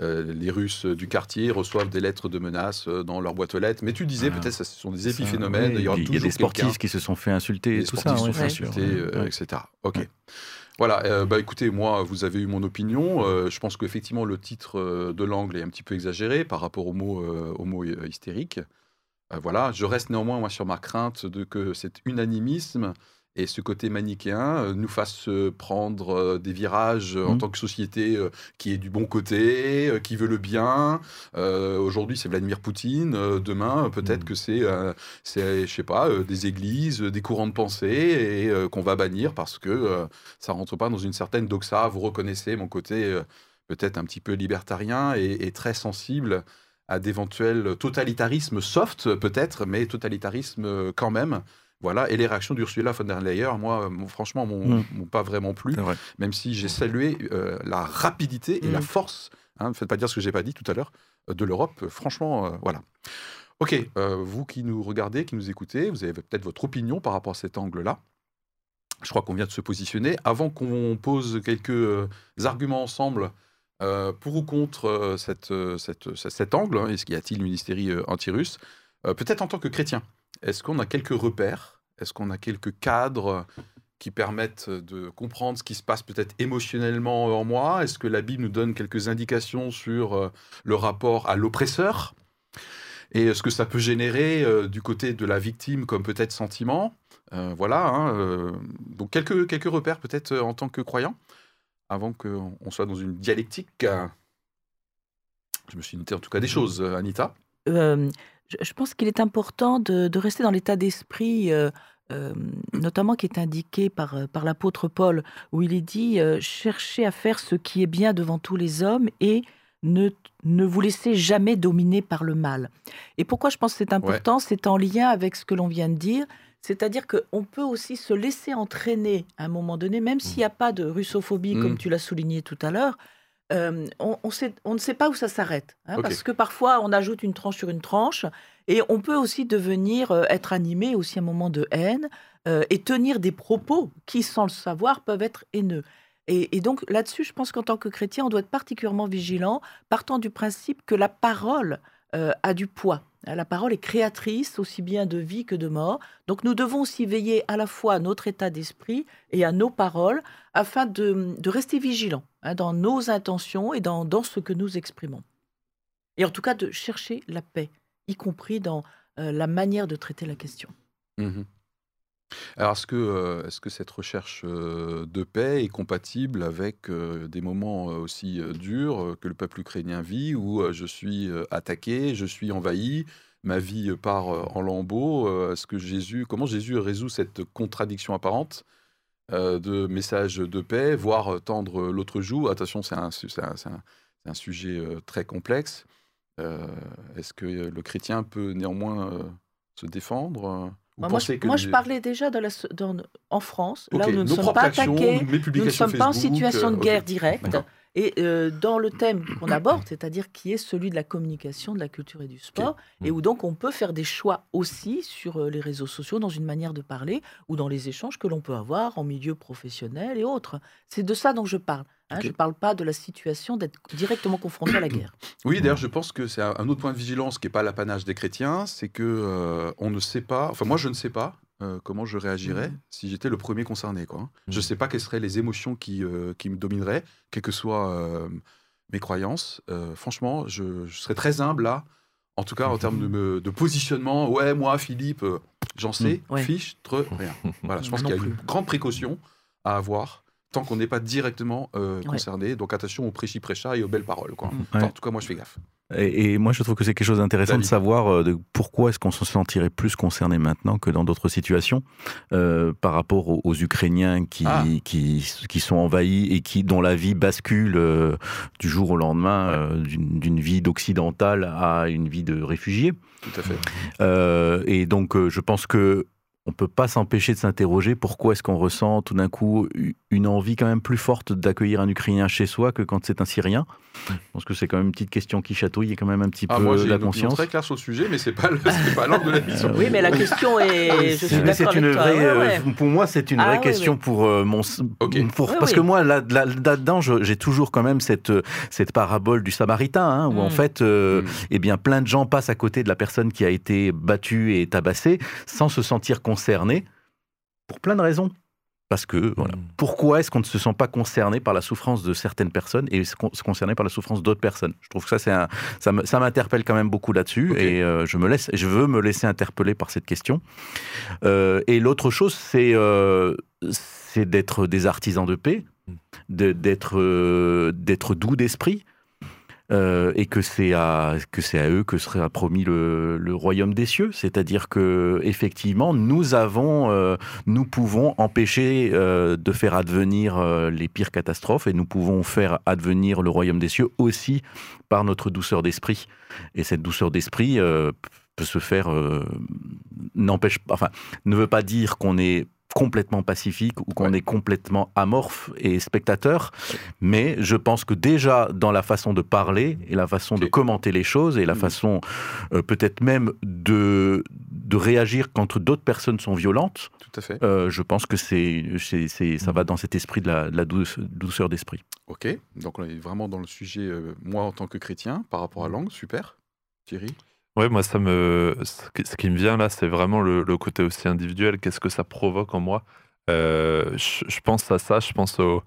euh, les Russes du quartier reçoivent des lettres de menaces euh, dans leur boîte aux lettres. Mais tu disais, Ah. peut-être, ce sont des Ça, épiphénomènes. oui, il y aura il y a des sportifs qui se sont fait insulter, tout ça, se font bien sûr. insulter, euh, etc. Ok. Ouais. Voilà, euh, bah écoutez, moi, vous avez eu mon opinion. Euh, je pense qu'effectivement, le titre euh, de l'angle est un petit peu exagéré par rapport au mot, au mot hystérique. Euh, voilà, je reste néanmoins moi, sur ma crainte de que cet unanimisme et ce côté manichéen euh, nous fasse euh, prendre euh, des virages en Mhm. tant que société qui est du bon côté, qui veut le bien. Euh, Aujourd'hui, c'est Vladimir Poutine. demain, peut-être Mhm. que c'est, euh, je sais pas, euh, des églises, des courants de pensée et qu'on va bannir parce que ça rentre pas dans une certaine doxa. Vous reconnaissez mon côté peut-être un petit peu libertarien et, et très sensible à d'éventuels totalitarismes soft peut-être, mais totalitarisme quand même. Voilà, et les réactions d'Ursula von der Leyen, moi, euh, franchement, m'ont Mm. pas vraiment plu, vrai. même si j'ai salué euh, la rapidité et la Mm. force, hein, ne faites pas dire ce que j'ai pas dit tout à l'heure, euh, de l'Europe. Franchement, euh, voilà. Ok, euh, vous qui nous regardez, qui nous écoutez, vous avez peut-être votre opinion par rapport à cet angle-là. Je crois qu'on vient de se positionner. Avant qu'on pose quelques arguments ensemble pour ou contre cette, cette- ce- cet angle, hein, est-ce qu'il y a-t-il une hystérie anti-russe Peut-être en tant que chrétien, est-ce qu'on a quelques repères? Est-ce qu'on a quelques cadres qui permettent de comprendre ce qui se passe peut-être émotionnellement en moi? Est-ce que la Bible nous donne quelques indications sur euh, le rapport à l'oppresseur? Et ce que ça peut générer euh, du côté de la victime comme peut-être sentiment? Euh, Voilà, hein, euh, donc quelques, quelques repères peut-être euh, en tant que croyant, avant qu'on on soit dans une dialectique. euh, Je me suis noté en tout cas des choses, euh, Anita. Je, je pense qu'il est important de, de rester dans l'état d'esprit, euh, euh, notamment qui est indiqué par, euh, par l'apôtre Paul, où il est dit euh, cherchez à faire ce qui est bien devant tous les hommes et ne, ne vous laissez jamais dominer par le mal. Et pourquoi je pense que c'est important? C'est en lien avec ce que l'on vient de dire. C'est-à-dire qu'on peut aussi se laisser entraîner à un moment donné, même s'il n'y a pas de russophobie, comme Mm. tu l'as souligné tout à l'heure, euh, on, on sait- on ne sait pas où ça s'arrête. hein. Parce que parfois, on ajoute une tranche sur une tranche, et on peut aussi devenir, euh, être animé aussi à un moment de haine, euh, et tenir des propos qui, sans le savoir, peuvent être haineux. Et, et donc là-dessus, je pense qu'en tant que chrétien, on doit être particulièrement vigilant, partant du principe que la parole a du poids. Hein, La parole est créatrice aussi bien de vie que de mort. Donc nous devons aussi veiller à la fois à notre état d'esprit et à nos paroles afin de, de rester vigilants hein, dans nos intentions et dans, dans ce que nous exprimons. Et en tout cas de chercher la paix, y compris dans euh, la manière de traiter la question. Mhm. Alors, est-ce que, euh, est-ce que cette recherche euh, de paix est compatible avec des moments aussi durs que le peuple ukrainien vit, où je suis attaqué, je suis envahi, ma vie part en lambeaux Est-ce que Jésus, comment Jésus résout cette contradiction apparente? Euh, de message de paix, voire euh, tendre l'autre joue. Attention, c'est un, un- sujet euh, très complexe. Euh, est-ce que euh, le chrétien peut néanmoins euh, se défendre euh, ou Moi, je, que moi, les- je parlais déjà de la en France, là où nous ne nos sommes pas actions, attaqués, nous ne sommes pas en situation de euh, guerre directe. Et euh, dans le thème qu'on aborde, c'est-à-dire qui est celui de la communication, de la culture et du sport, et Mm. où donc on peut faire des choix aussi sur euh, les réseaux sociaux, dans une manière de parler, ou dans les échanges que l'on peut avoir en milieu professionnel et autres. C'est de ça dont je parle. hein. Je ne parle pas de la situation d'être directement confronté à la guerre. Oui, d'ailleurs, je pense que c'est un, un autre point de vigilance qui n'est pas l'apanage des chrétiens, c'est que euh, on ne sait pas, enfin moi je ne sais pas euh, comment je réagirais Mhm. si j'étais le premier concerné. Quoi. hein. Je ne Mhm. sais pas quelles seraient les émotions qui, euh, qui me domineraient, quelles que soient euh, mes croyances. Euh, franchement, je, je serais très humble là, en tout cas en termes de, me- de positionnement. Ouais, moi, Philippe, j'en sais, Ouais. fiche, tre, rien. Voilà, je pense qu'il y a plus. une grande précaution à avoir tant qu'on n'est pas directement euh, Ouais. concerné. Donc attention aux prêchi-prêcha et aux belles paroles. Quoi. Mm. Enfin, en tout cas, moi, je fais gaffe. Et, et moi, je trouve que c'est quelque chose d'intéressant de savoir euh, de pourquoi est-ce qu'on se sentirait plus concerné maintenant que dans d'autres situations euh, par rapport aux, aux Ukrainiens qui, Ah. qui, qui sont envahis et qui, dont la vie bascule euh, du jour au lendemain euh, d'une d'une vie d'occidental à une vie de réfugié. Tout à fait. Euh, et donc, euh, je pense que on peut pas s'empêcher de s'interroger pourquoi est-ce qu'on ressent tout d'un coup une envie quand même plus forte d'accueillir un Ukrainien chez soi que quand c'est un Syrien. Je pense que c'est quand même une petite question qui chatouille et quand même un petit Ah, peu moi, la une conscience. très claire sur le sujet, mais c'est pas l'angle de la mission. Oui, mais la question est. Je suis Mais c'est une vraie, ouais, euh, ouais. pour moi, c'est une Ah, vraie oui, question oui. pour euh, mon, Ok. pour- Oui, parce oui. que moi, là, là- là-dedans, je- j'ai toujours quand même cette euh, cette parabole du Samaritain, hein, où en Mm. fait, euh, Mm. eh bien, plein de gens passent à côté de la personne qui a été battue et tabassée sans se sentir concernés pour plein de raisons. Parce que, voilà. Mm. Pourquoi est-ce qu'on ne se sent pas concerné par la souffrance de certaines personnes et se con- se concerné par la souffrance d'autres personnes? Je trouve que ça, c'est un, ça m'interpelle quand même beaucoup là-dessus et euh, je me laisse, je veux me laisser interpeller par cette question. Euh, et l'autre chose, c'est, euh, c'est d'être des artisans de paix, Mm. de- euh, d'être doux d'esprit. Euh, et que c'est à que c'est à eux que sera promis le, royaume des cieux, c'est-à-dire que effectivement nous avons euh, nous pouvons empêcher euh, de faire advenir les pires catastrophes et nous pouvons faire advenir le royaume des cieux aussi par notre douceur d'esprit. Et cette douceur d'esprit peut se faire, n'empêche, enfin, ne veut pas dire qu'on est complètement pacifique ou qu'on Ouais. est complètement amorphe et spectateur, mais je pense que déjà dans la façon de parler et la façon de commenter les choses et la Mhm. façon euh, peut-être même de, de réagir quand d'autres personnes sont violentes, Tout à fait. euh, je pense que c'est, c'est, ça Mhm. va dans cet esprit de la, de la douce- douceur d'esprit. Ok, donc on est vraiment dans le sujet, euh, moi en tant que chrétien, par rapport à Mm. langue, super. Thierry? Ouais, moi, ça me, ce qui- ce qui me vient là, c'est vraiment le, le côté aussi individuel. Qu'est-ce que ça provoque en moi? Euh, je, je pense à ça, je pense au,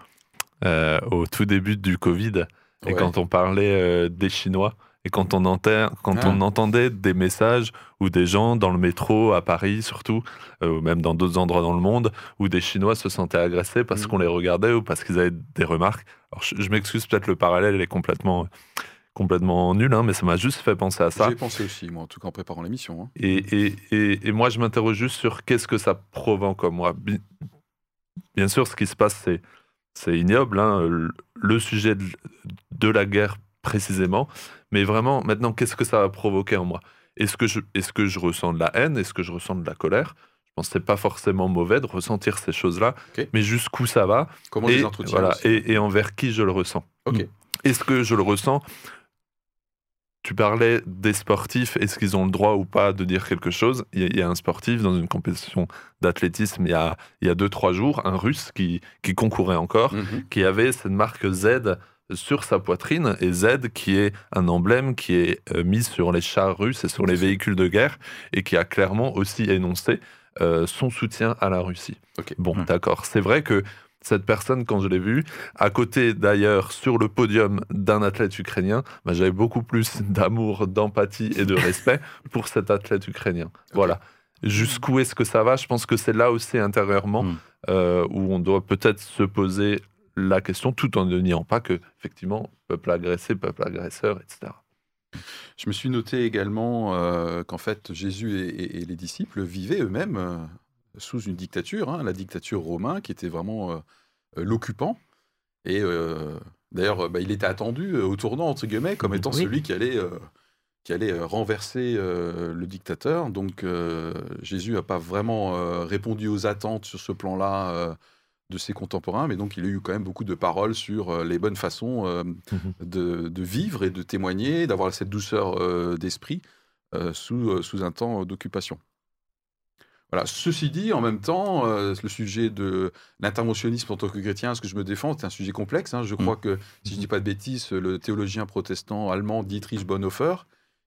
euh, au tout début du Covid, et Ouais. quand on parlait euh, des Chinois, et quand, on, entend, quand Ah. on entendait des messages ou des gens dans le métro, à Paris surtout, euh, ou même dans d'autres endroits dans le monde, où des Chinois se sentaient agressés parce Mhm. qu'on les regardait ou parce qu'ils avaient des remarques. Alors, je, je m'excuse, peut-être le parallèle est complètement, complètement nul, hein, mais ça m'a juste fait penser à ça. J'y ai pensé aussi, moi, en tout cas en préparant l'émission. hein. Et, et, et, et moi, je m'interroge juste sur qu'est-ce que ça provoque en moi. Bi- Bien sûr, ce qui se passe, c'est, c'est ignoble, hein, le- sujet de, de la guerre précisément, mais vraiment, maintenant, qu'est-ce que ça va provoquer en moi? Est-ce que, je, est-ce que je ressens de la haine? Est-ce que je ressens de la colère? Je pense que c'est pas forcément mauvais de ressentir ces choses-là, mais jusqu'où ça va? Comment et, les entretiens voilà, et, et envers qui je le ressens? Est-ce que je le ressens Tu parlais des sportifs, est-ce qu'ils ont le droit ou pas de dire quelque chose? Il y, a, il y a un sportif dans une compétition d'athlétisme il y a, il y a deux, trois jours, un russe qui, qui concourait encore, Mhm. qui avait cette marque Z sur sa poitrine, et Z qui est un emblème qui est euh, mis sur les chars russes et sur les véhicules de guerre, et qui a clairement aussi énoncé euh, son soutien à la Russie. Ok. Bon, Hmm. d'accord. C'est vrai que cette personne, quand je l'ai vue, à côté d'ailleurs sur le podium d'un athlète ukrainien, bah, j'avais beaucoup plus d'amour, d'empathie et de respect pour cet athlète ukrainien. Voilà. Jusqu'où est-ce que ça va? Je pense que c'est là aussi intérieurement Mm. euh, où on doit peut-être se poser la question tout en ne niant pas que, effectivement, peuple agressé, peuple agresseur, etc. Je me suis noté également euh, qu'en fait Jésus et, et- et les disciples vivaient eux-mêmes euh, sous une dictature, hein, la dictature romaine, qui était vraiment euh, euh, l'occupant. Et euh, d'ailleurs, bah, il était attendu au tournant, entre guillemets, comme étant Oui. celui qui allait, qui allait renverser euh, le dictateur. Donc euh, Jésus n'a pas vraiment euh, répondu aux attentes sur ce plan-là de ses contemporains, mais donc il a eu quand même beaucoup de paroles sur les bonnes façons euh, de, de vivre et de témoigner, d'avoir cette douceur d'esprit sous, sous un temps d'occupation. Voilà. Ceci dit, en même temps, euh, le sujet de l'interventionnisme en tant que chrétien, ce que je me défends, c'est un sujet complexe. hein. Je crois que, si je ne dis pas de bêtises, le théologien protestant allemand Dietrich Bonhoeffer,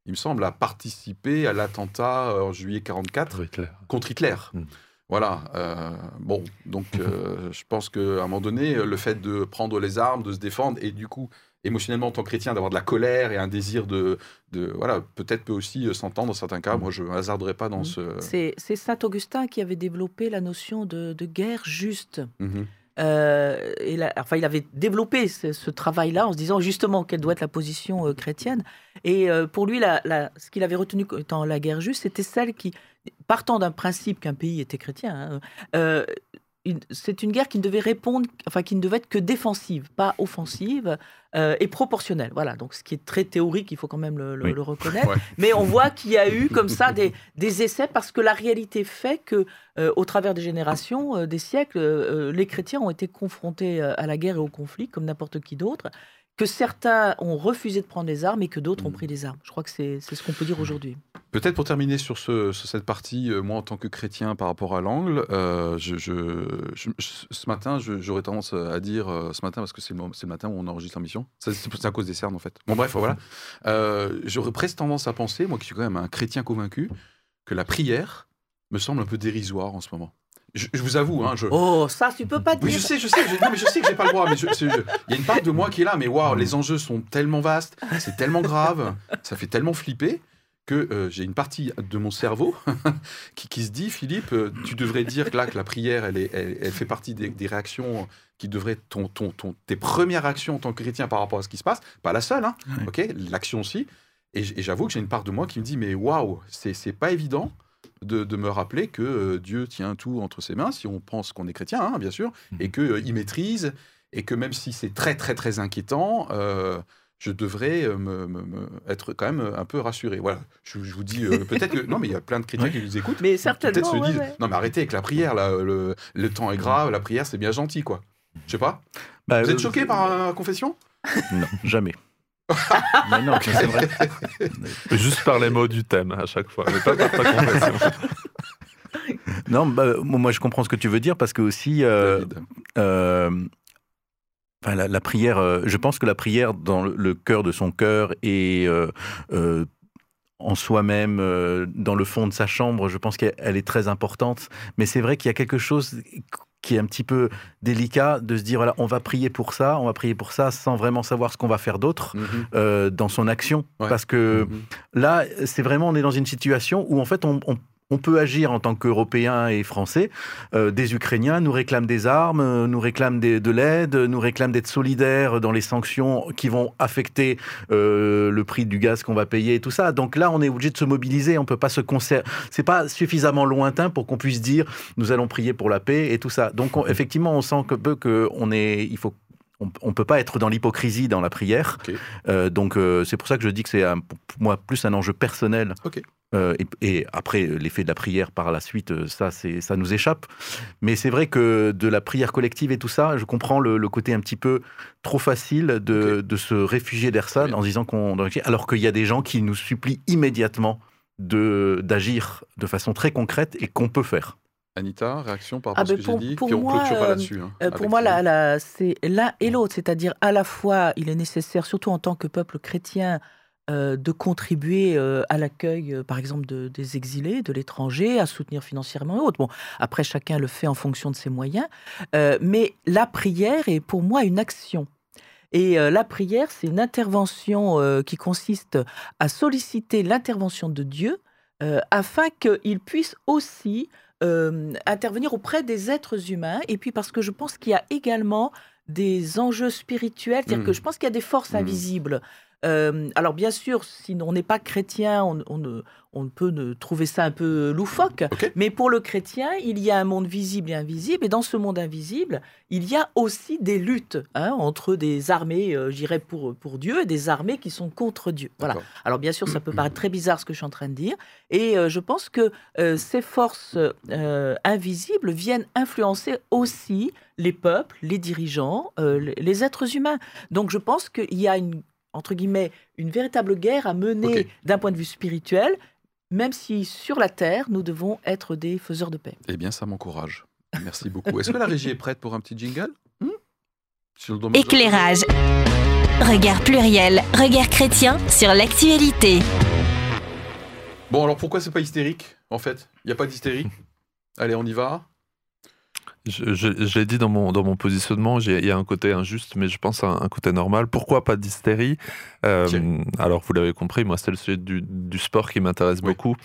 il me semble, a participé à l'attentat euh, en juillet 44 Hitler. contre Hitler. Mm. Voilà. euh, bon, donc euh, je pense qu'à un moment donné, le fait de prendre les armes, de se défendre, et du coup, émotionnellement, en tant que chrétien, d'avoir de la colère et un désir de, de voilà, peut-être peut aussi euh, s'entendre dans certains cas. Moi, je ne hasarderai pas dans Mm. ce. C'est Saint Augustin qui avait développé la notion de, de guerre juste. Mhm. Euh, et la- enfin, il avait développé ce, ce travail-là en se disant justement quelle doit être la position euh, chrétienne. Et euh, pour lui, la- la- ce qu'il avait retenu comme étant la guerre juste, c'était celle qui, partant d'un principe qu'un pays était chrétien, hein, c'est une guerre qui ne devait répondre, enfin qui ne devait être que défensive, pas offensive euh, et proportionnelle. Voilà, donc ce qui est très théorique, il faut quand même le, le- Oui. le reconnaître. Ouais. Mais on voit qu'il y a eu comme ça des, des essais parce que la réalité fait que, euh, au travers des générations, euh, des siècles, les chrétiens ont été confrontés à la guerre et au conflit comme n'importe qui d'autre. Que certains ont refusé de prendre les armes et que d'autres ont Mm. pris les armes. Je crois que c'est ce qu'on peut dire aujourd'hui. Peut-être pour terminer sur, ce, sur cette partie, euh, moi en tant que chrétien par rapport à l'angle, euh, je, je- je- je- ce matin, j'aurais tendance à dire, euh, ce matin, parce que c'est le, le matin où on enregistre l'émission, c'est à cause des cernes en fait. Bon bref, voilà. J'aurais presque tendance à penser, moi qui suis quand même un chrétien convaincu, que la prière me semble un peu dérisoire en ce moment. Je, je vous avoue, hein, je, Oh, ça, tu peux pas Oui, dire. je sais, je sais, je, non, mais je sais que j'ai pas le droit, mais il y a une part de moi qui est là, mais waouh, les enjeux sont tellement vastes, c'est tellement grave, ça fait tellement flipper que euh, j'ai une partie de mon cerveau qui, qui se dit, Philippe, euh, tu devrais dire que là, que la prière, elle, est, elle, elle fait partie des, des réactions qui devraient être ton, ton, ton- tes premières actions en tant que chrétien par rapport à ce qui se passe, pas la seule, hein, ok, l'action aussi. Et, j'avoue que j'ai une part de moi qui me dit, mais waouh, c'est c'est pas évident. De, de me rappeler que euh, Dieu tient tout entre ses mains, si on pense qu'on est chrétien, hein, bien sûr, et qu'il maîtrise, et que même si c'est très très très inquiétant, euh, je devrais euh, me, me- me- être quand même un peu rassuré. Voilà, je, je vous dis euh, peut-être que non, mais il y a plein de chrétiens qui nous écoutent. Mais qui Peut-être certainement. se ouais, disent ouais. non mais arrêtez avec la prière là, le, le temps est grave, la prière c'est bien gentil quoi. Je sais pas. Bah, Vous êtes euh, choqué par la confession? Non, jamais. mais non, mais c'est vrai. Juste par les mots du thème à chaque fois, mais pas par ta confession. Non, bah, moi je comprends ce que tu veux dire parce que aussi, euh, euh, enfin, la, la prière, euh, je pense que la prière dans le, le cœur de son cœur et en soi-même, euh, dans le fond de sa chambre, je pense qu'elle elle est très importante. Mais c'est vrai qu'il y a quelque chose qui est un petit peu délicat de se dire voilà, on va prier pour ça, on va prier pour ça, sans vraiment savoir ce qu'on va faire d'autre Mhm. euh, dans son action, Ouais. parce que Mhm. Là, c'est vraiment, on est dans une situation où en fait, on, on- on peut agir en tant qu'Européens et Français. Euh, des Ukrainiens nous réclament des armes, euh, nous réclament des- de l'aide, nous réclament d'être solidaires dans les sanctions qui vont affecter euh, le prix du gaz qu'on va payer et tout ça. Donc là, on est obligé de se mobiliser. On peut pas se concer... C'est pas suffisamment lointain pour qu'on puisse dire nous allons prier pour la paix et tout ça. Donc on- effectivement, on sent que peu que on est, il faut on ne peut pas être dans l'hypocrisie dans la prière. Euh, donc euh, c'est pour ça que je dis que c'est pour moi plus un enjeu personnel. Euh, et, et après l'effet de la prière par la suite, ça c'est ça nous échappe. Mais c'est vrai que de la prière collective et tout ça, je comprends le, le côté un petit peu trop facile de, de se réfugier derrière ça Très bien. en se disant qu'on alors qu'il y a des gens qui nous supplient immédiatement de d'agir de façon très concrète et qu'on peut faire. Anita, réaction par Ah, rapport à ce ben, que j'ai dit, pour puis on moi, clôturera euh, là-dessus. hein, Euh, pour moi, Philippe. la- la- c'est l'un et l'autre, c'est-à-dire à la fois, il est nécessaire, surtout en tant que peuple chrétien, euh, de contribuer euh, à l'accueil, euh, par exemple, de- des exilés, de l'étranger, à soutenir financièrement et autres. Bon, après, chacun le fait en fonction de ses moyens, mais la prière est pour moi une action. Et euh, la prière, c'est une intervention euh, qui consiste à solliciter l'intervention de Dieu euh, afin qu'il puisse aussi euh, intervenir auprès des êtres humains. Et puis parce que je pense qu'il y a également des enjeux spirituels, c'est-à-dire que je pense qu'il y a des forces Mhm. invisibles. Euh, alors bien sûr, si on n'est pas chrétien, on, on peut ne trouver ça un peu loufoque. Mais pour le chrétien, il y a un monde visible et invisible. Et dans ce monde invisible, il y a aussi des luttes hein, entre des armées, euh, j'irais pour, pour Dieu, et des armées qui sont contre Dieu. Voilà. Alors bien sûr, ça peut paraître très bizarre ce que je suis en train de dire. Et euh, je pense que euh, ces forces euh, invisibles viennent influencer aussi les peuples, les dirigeants, les êtres humains. Donc je pense qu'il y a une entre guillemets une véritable guerre à mener d'un point de vue spirituel, même si sur la terre nous devons être des faiseurs de paix. Eh bien, ça m'encourage. Merci beaucoup. Est-ce que la régie est prête pour un petit jingle? Hmm? Sur le dommage- Éclairage. Regard pluriel, regard chrétien sur l'actualité. Bon, alors pourquoi c'est pas hystérique, en fait? Il n'y a pas d'hystérie Allez, on y va Je, je- je l'ai dit dans mon, dans mon positionnement, il y a un côté injuste, mais je pense à un, un côté normal. Pourquoi pas d'hystérie? Euh. Alors, vous l'avez compris, moi, c'est le sujet du, du sport qui m'intéresse Oui. beaucoup.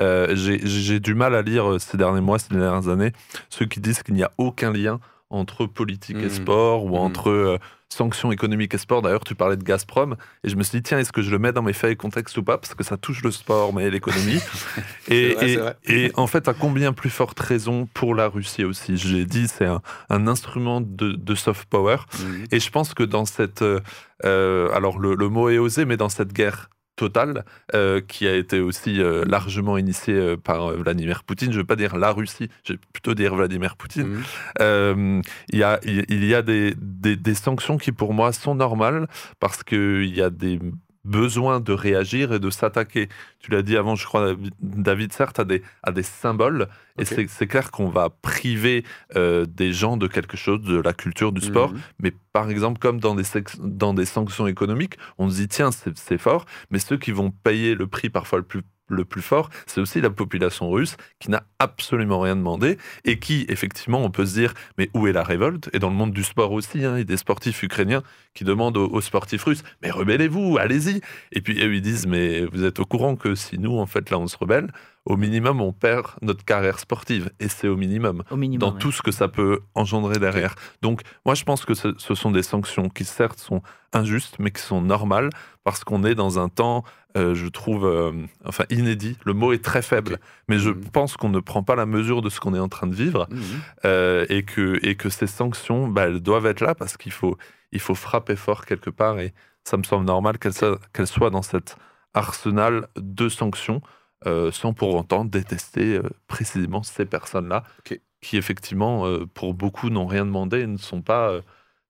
Euh, j'ai- J'ai du mal à lire euh, ces derniers mois, ces dernières années, ceux qui disent qu'il n'y a aucun lien entre politique et Mhm. sport ou Mhm. entre euh, sanctions économiques et sport. D'ailleurs, tu parlais de Gazprom et je me suis dit, tiens, est-ce que je le mets dans mes faits et contexte ou pas? Parce que ça touche le sport, mais l'économie. et, vrai, en fait, à combien plus forte raison pour la Russie aussi? Je l'ai dit, c'est un, un instrument de, de soft power. Mhm. Et je pense que dans cette. euh, euh, alors, le, le mot est osé, mais dans cette guerre totale, euh, qui a été aussi euh, largement initiée euh, par Vladimir Poutine, je ne veux pas dire la Russie, je vais plutôt dire Vladimir Poutine, Mhm. euh, il y a, il y a des, des- des sanctions qui pour moi sont normales parce qu'il y a des besoins de réagir et de s'attaquer. Tu l'as dit avant, je crois, David, certes, à des, à des symboles. Et c'est- clair qu'on va priver euh, des gens de quelque chose, de la culture du sport. Mhm. Mais par exemple, comme dans des, dans des sanctions économiques, on se dit, tiens, c'est fort, mais ceux qui vont payer le prix parfois le plus le plus fort, c'est aussi la population russe qui n'a absolument rien demandé et qui, effectivement, on peut se dire, mais où est la révolte? Et dans le monde du sport aussi, hein, il y a des sportifs ukrainiens qui demandent aux, sportifs russes, mais rebellez-vous, allez-y. Et puis eux, ils disent, mais vous êtes au courant que si nous, en fait, là, on se rebelle, au minimum, on perd notre carrière sportive. Et c'est au minimum, dans tout ce que ça peut engendrer derrière. Donc, moi, je pense que ce, sont des sanctions qui, certes, sont injustes, mais qui sont normales, parce qu'on est dans un temps, euh, je trouve, euh, enfin, inédit. Le mot est très faible, mais je mmh. pense qu'on ne prend pas la mesure de ce qu'on est en train de vivre, mmh. euh, et, que, et que ces sanctions, bah, elles doivent être là, parce qu'il faut, il faut frapper fort quelque part, et ça me semble normal qu'elles soient dans cet arsenal de sanctions. Euh, sans pour autant détester euh, précisément ces personnes-là, qui effectivement, euh, pour beaucoup, n'ont rien demandé et ne sont pas,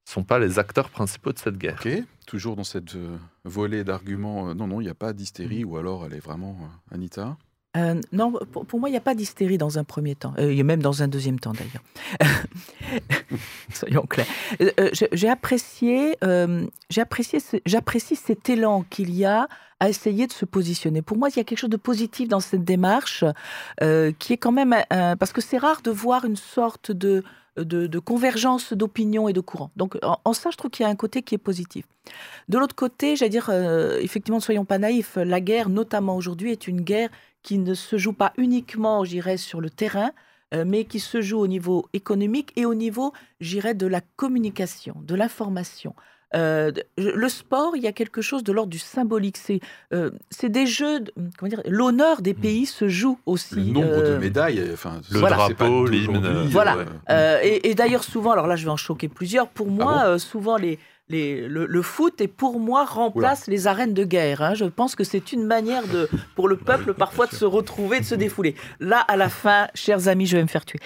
sont pas les acteurs principaux de cette guerre. Toujours dans cette volée d'arguments, non, non, il n'y a pas d'hystérie, mm. ou alors elle est vraiment Anita? Non, pour, moi, il n'y a pas d'hystérie dans un premier temps, euh, même dans un deuxième temps d'ailleurs. Soyons clairs. j'ai apprécié, apprécié j'apprécie cet élan qu'il y a à essayer de se positionner. Pour moi, il y a quelque chose de positif dans cette démarche euh, qui est quand même... parce que c'est rare de voir une sorte de, de, convergence d'opinion et de courant. Donc en, ça, je trouve qu'il y a un côté qui est positif. De l'autre côté, j'allais dire, euh, effectivement, ne soyons pas naïfs, la guerre, notamment aujourd'hui, est une guerre qui ne se joue pas uniquement, j'irais, sur le terrain, euh, mais qui se joue au niveau économique et au niveau, j'irais, de la communication, de l'information. Euh, le sport, il y a quelque chose de l'ordre du symbolique. C'est euh, des jeux, comment dire, l'honneur des mmh. pays se joue aussi. Le nombre de médailles, enfin, le drapeau, l'hymne. Voilà. et, et d'ailleurs, souvent, alors là, je vais en choquer plusieurs. Pour ah moi, souvent, les, le, foot et pour moi remplace les arènes de guerre. Hein. Je pense que c'est une manière de, pour le peuple parfois de se retrouver, de se défouler. Là, à la fin, chers amis, je vais me faire tuer.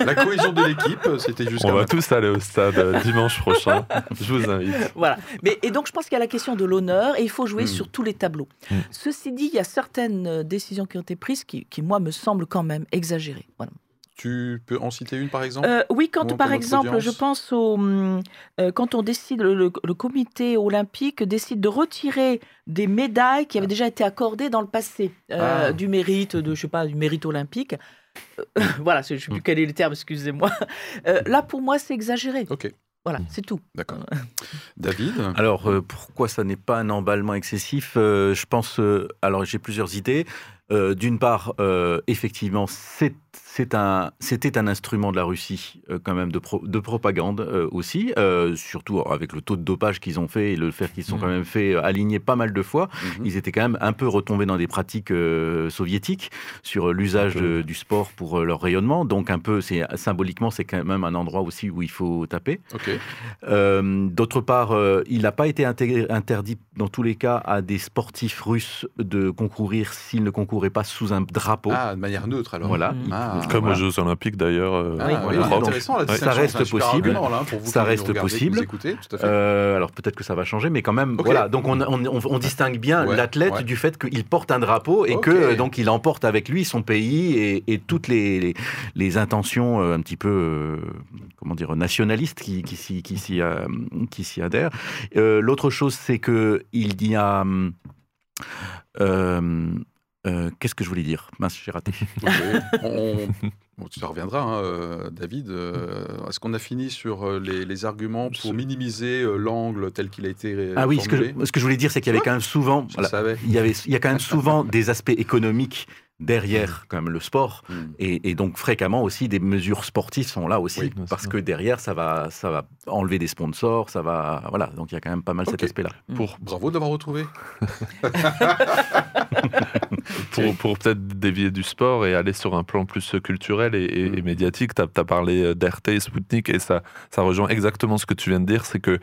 La cohésion de l'équipe, c'était juste. On va tous aller au stade euh, dimanche prochain. Je vous invite. Voilà. Mais, et donc, je pense qu'il y a la question de l'honneur et il faut jouer hmm. sur tous les tableaux. Hmm. Ceci dit, il y a certaines euh, décisions qui ont été prises qui, qui moi, me semblent quand même exagérées. Voilà. Tu peux en citer une par exemple euh, Oui, quand par exemple, je pense au hum, euh, quand on décide, le, comité olympique décide de retirer des médailles qui avaient déjà été accordées dans le passé euh, ah. du mérite, de je sais pas, du mérite olympique. voilà, je ne sais plus mm. quel est le terme, excusez-moi. là, pour moi, c'est exagéré. Ok. Voilà, mm. c'est tout. D'accord. David Alors, pourquoi ça n'est pas un emballement excessif Je pense. alors, j'ai plusieurs idées. D'une part, effectivement, c'est un, c'était un instrument de la Russie euh, quand même de, de propagande euh, aussi, euh, surtout avec le taux de dopage qu'ils ont fait et le fait qu'ils sont quand mmh. même fait aligner pas mal de fois. Mmh. Ils étaient quand même un peu retombés dans des pratiques soviétiques sur l'usage du sport pour leur rayonnement. Donc un peu, symboliquement, c'est quand même un endroit aussi où il faut taper. D'autre part, il n'a pas été interdit dans tous les cas à des sportifs russes de concourir s'ils ne concouraient pas sous un drapeau. Ah, de manière neutre alors. Voilà. Mmh. Ah, comme aux Jeux Olympiques d'ailleurs. Euh, ah, ça reste possible. ça reste possible. alors peut-être que ça va changer, mais quand même, voilà. Donc on, on, on, distingue bien l'athlète du fait qu'il porte un drapeau et que donc il emporte avec lui son pays et, et toutes les, les, intentions euh, un petit peu, euh, comment dire, nationalistes qui, qui, qui, qui s'y adhèrent. L'autre chose, c'est que il y a euh, qu'est-ce que je voulais dire Mince, j'ai raté. on, ça reviendra, hein, euh, David. Euh, est-ce qu'on a fini sur les, arguments pour minimiser l'angle tel qu'il a été Ah oui, ce que, je, ce que, je, voulais dire, c'est qu'il y avait quand même souvent, il, y avait, il y a quand même souvent des aspects économiques derrière quand même le sport. Mm. et, donc fréquemment aussi des mesures sportives sont là aussi parce que derrière ça va ça va enlever des sponsors ça va voilà. Donc il y a quand même pas mal cet aspect là pour bravo d'avoir retrouvé. Pour, pour peut-être dévier du sport et aller sur un plan plus culturel et, mm. médiatique tu as, parlé euh, d'RT Sputnik et ça ça rejoint exactement ce que tu viens de dire c'est que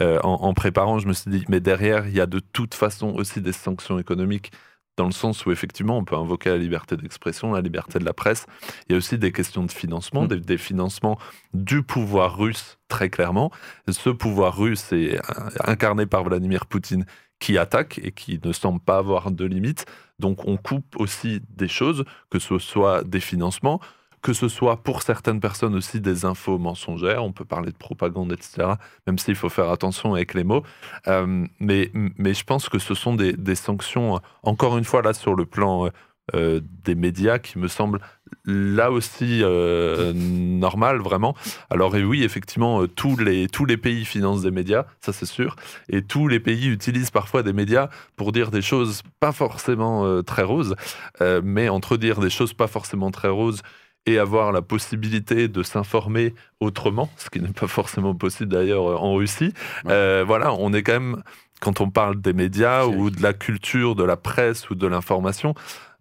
euh, en préparant je me suis dit mais derrière il y a de toute façon aussi des sanctions économiques dans le sens où effectivement on peut invoquer la liberté d'expression, la liberté de la presse. Il y a aussi des questions de financement, mm. des, financements du pouvoir russe très clairement. Ce pouvoir russe est incarné par Vladimir Poutine qui attaque et qui ne semble pas avoir de limites. Donc on coupe aussi des choses, que ce soit des financements, que ce soit pour certaines personnes aussi des infos mensongères, on peut parler de propagande, etc., même s'il faut faire attention avec les mots. Euh, mais, mais je pense que ce sont des, sanctions, encore une fois, là, sur le plan euh, des médias, qui me semblent là aussi euh, normal vraiment. Alors et oui, effectivement, euh, tous les, tous les pays financent des médias, ça c'est sûr, et tous les pays utilisent parfois des médias pour dire des choses pas forcément euh, très roses, mais entre dire des choses pas forcément très roses et avoir la possibilité de s'informer autrement, ce qui n'est pas forcément possible d'ailleurs en Russie, voilà, on est quand même, quand on parle des médias ou de la culture, de la presse ou de l'information,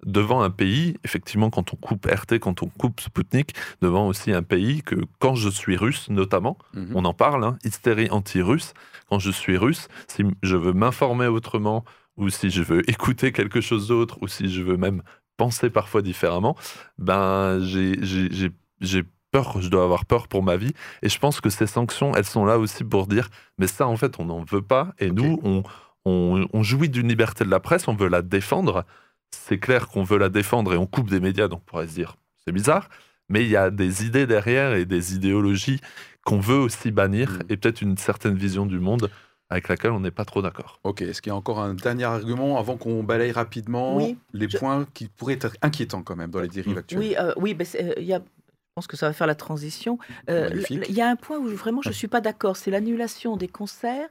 devant un pays, effectivement, quand on coupe RT, quand on coupe Sputnik, devant aussi un pays que, quand je suis russe, notamment, mhm. on en parle, hein, hystérie anti-russe, quand je suis russe, si je veux m'informer autrement, ou si je veux écouter quelque chose d'autre, ou si je veux même penser parfois différemment, ben j'ai peur, je dois avoir peur pour ma vie. Et je pense que ces sanctions, elles sont là aussi pour dire, mais ça, en fait, on n'en veut pas. Et nous, on, on jouit d'une liberté de la presse, on veut la défendre c'est clair qu'on veut la défendre et on coupe des médias, donc on pourrait se dire c'est bizarre, mais il y a des idées derrière et des idéologies qu'on veut aussi bannir mm. et peut-être une certaine vision du monde avec laquelle on n'est pas trop d'accord. Ok, est-ce qu'il y a encore un dernier argument avant qu'on balaye rapidement les points qui pourraient être inquiétants quand même dans les dérives actuelles? Oui, euh, oui euh, il y a je pense que ça va faire la transition. Euh, il y a un point où vraiment je ne suis pas d'accord, c'est l'annulation des concerts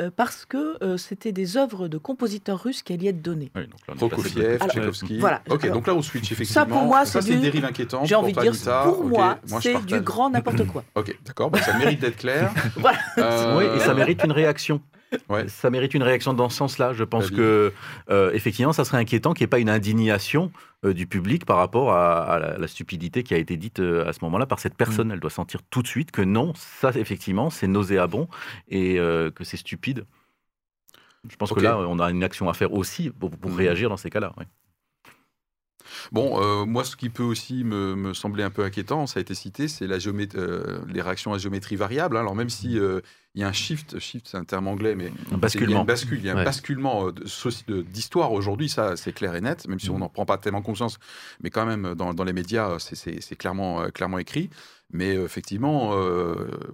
euh, parce que euh, c'était des œuvres de compositeurs russes qui allaient être données. Oui, Prokofiev, Tchaïkovski. Voilà. Ok, donc là on switch effectivement. Ça pour moi c'est une dérive inquiétante. J'ai envie de dire, pour moi, c'est du grand n'importe quoi. ok, d'accord, bah, ça mérite d'être clair. voilà. Euh, oui, et ça mérite une réaction. Ça mérite une réaction dans ce sens-là. Je pense que euh, effectivement, ça serait inquiétant qu'il n'y ait pas une indignation euh, du public par rapport à, la, stupidité qui a été dite euh, à ce moment-là par cette personne. Mm. Elle doit sentir tout de suite que non, ça effectivement, c'est nauséabond et que c'est stupide. Je pense que là, on a une action à faire aussi pour, mm. réagir dans ces cas-là. Bon, moi, ce qui peut aussi me, sembler un peu inquiétant, ça a été cité, c'est la les réactions à géométrie variable. Hein. Alors, même si il y a un shift, shift c'est un terme anglais, mais un basculement. Il y a un, basculement euh, d'histoire aujourd'hui, ça c'est clair et net, même si on mm. n'en prend pas tellement conscience, mais quand même dans, dans les médias, c'est clairement, euh, clairement écrit. Mais euh, effectivement,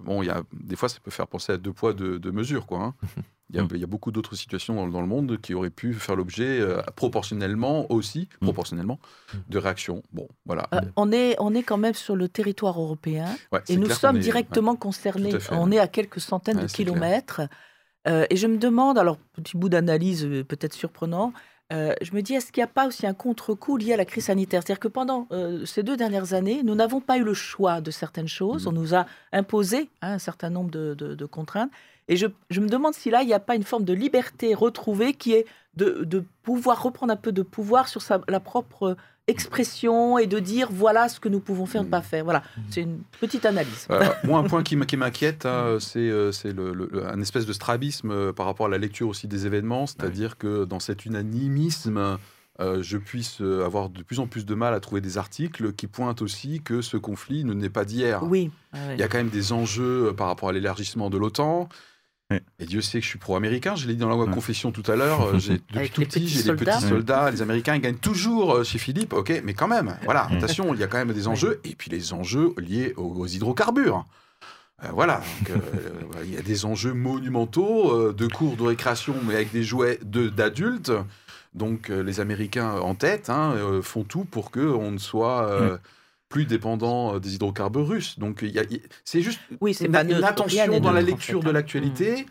bon, il y a, des fois, ça peut faire penser à deux poids, deux, deux mesures, quoi. Hein. Mm. Il y, a, beaucoup d'autres situations dans, le monde qui auraient pu faire l'objet euh, proportionnellement aussi, mm. proportionnellement, mm. de réactions. Bon, voilà. Euh, on, est, on est quand même sur le territoire européen et nous sommes directement concernés. on est à quelques centaines de kilomètres. Euh, et je me demande, alors petit bout d'analyse peut-être surprenant, je me dis, est-ce qu'il n'y a pas aussi un contre-coup lié à la crise sanitaire? C'est-à-dire que pendant ces deux dernières années, nous n'avons pas eu le choix de certaines choses. On nous a imposé hein, un certain nombre de, de contraintes. Et je, me demande si là, il n'y a pas une forme de liberté retrouvée qui est de, pouvoir reprendre un peu de pouvoir sur sa, la propre expression et de dire voilà ce que nous pouvons faire, ne pas faire. Voilà, c'est une petite analyse. Euh, moi, un point qui m'inquiète, hein, c'est euh, le, un espèce de strabisme euh, par rapport à la lecture aussi des événements, c'est-à-dire que dans cet unanimisme, je puisse avoir de plus en plus de mal à trouver des articles qui pointent aussi que ce conflit ne n'est pas d'hier. Oui. Il y a quand même des enjeux par rapport à l'élargissement de l'OTAN. Et Dieu sait que je suis pro-américain, je l'ai dit dans la confession tout à l'heure, euh, depuis tout petit, j'ai des petits soldats, les Américains ils gagnent toujours euh, chez Philippe, ok, mais quand même, voilà, attention, il y a quand même des enjeux, et puis les enjeux liés aux, hydrocarbures. Euh, voilà, il y a des enjeux monumentaux de cours de récréation, mais avec des jouets d'adultes. Donc les Américains en tête hein, font tout pour qu'on ne soit plus dépendant euh, des hydrocarbures russes. Donc c'est juste oui, une, une attention dans la lecture de hein. l'actualité. Mm.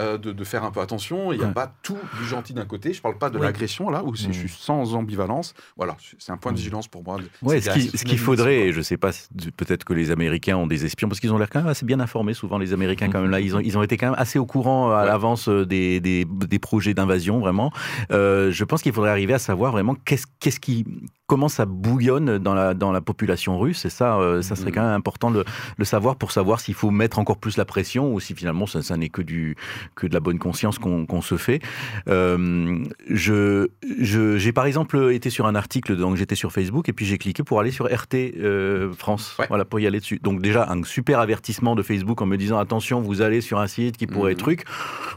Euh, de, faire un peu attention. Il n'y a pas tout du gentil d'un côté. Je ne parle pas de l'agression, là, où je suis sans ambivalence. Voilà, c'est un point de vigilance pour moi. Ouais, ce qu'il faudrait, et je ne sais pas, peut-être que les Américains ont des espions, parce qu'ils ont l'air quand même assez bien informés, souvent, les Américains, quand même, là. Ils ont, ils ont été quand même assez au courant à l'avance euh, des, des, des, projets d'invasion, vraiment. Euh, je pense qu'il faudrait arriver à savoir vraiment qu'est-ce qu'est-ce qui comment ça bouillonne dans la, dans la population russe. Et ça, ça serait mm. quand même important de le savoir pour savoir s'il faut mettre encore plus la pression ou si finalement ça, ça n'est que du, que de la bonne conscience qu'on se fait. Euh, je, j'ai par exemple été sur un article, donc j'étais sur Facebook et puis j'ai cliqué pour aller sur RT euh, France, voilà pour y aller dessus. Donc déjà un super avertissement de Facebook en me disant attention, vous allez sur un site qui pourrait être mhm. truc.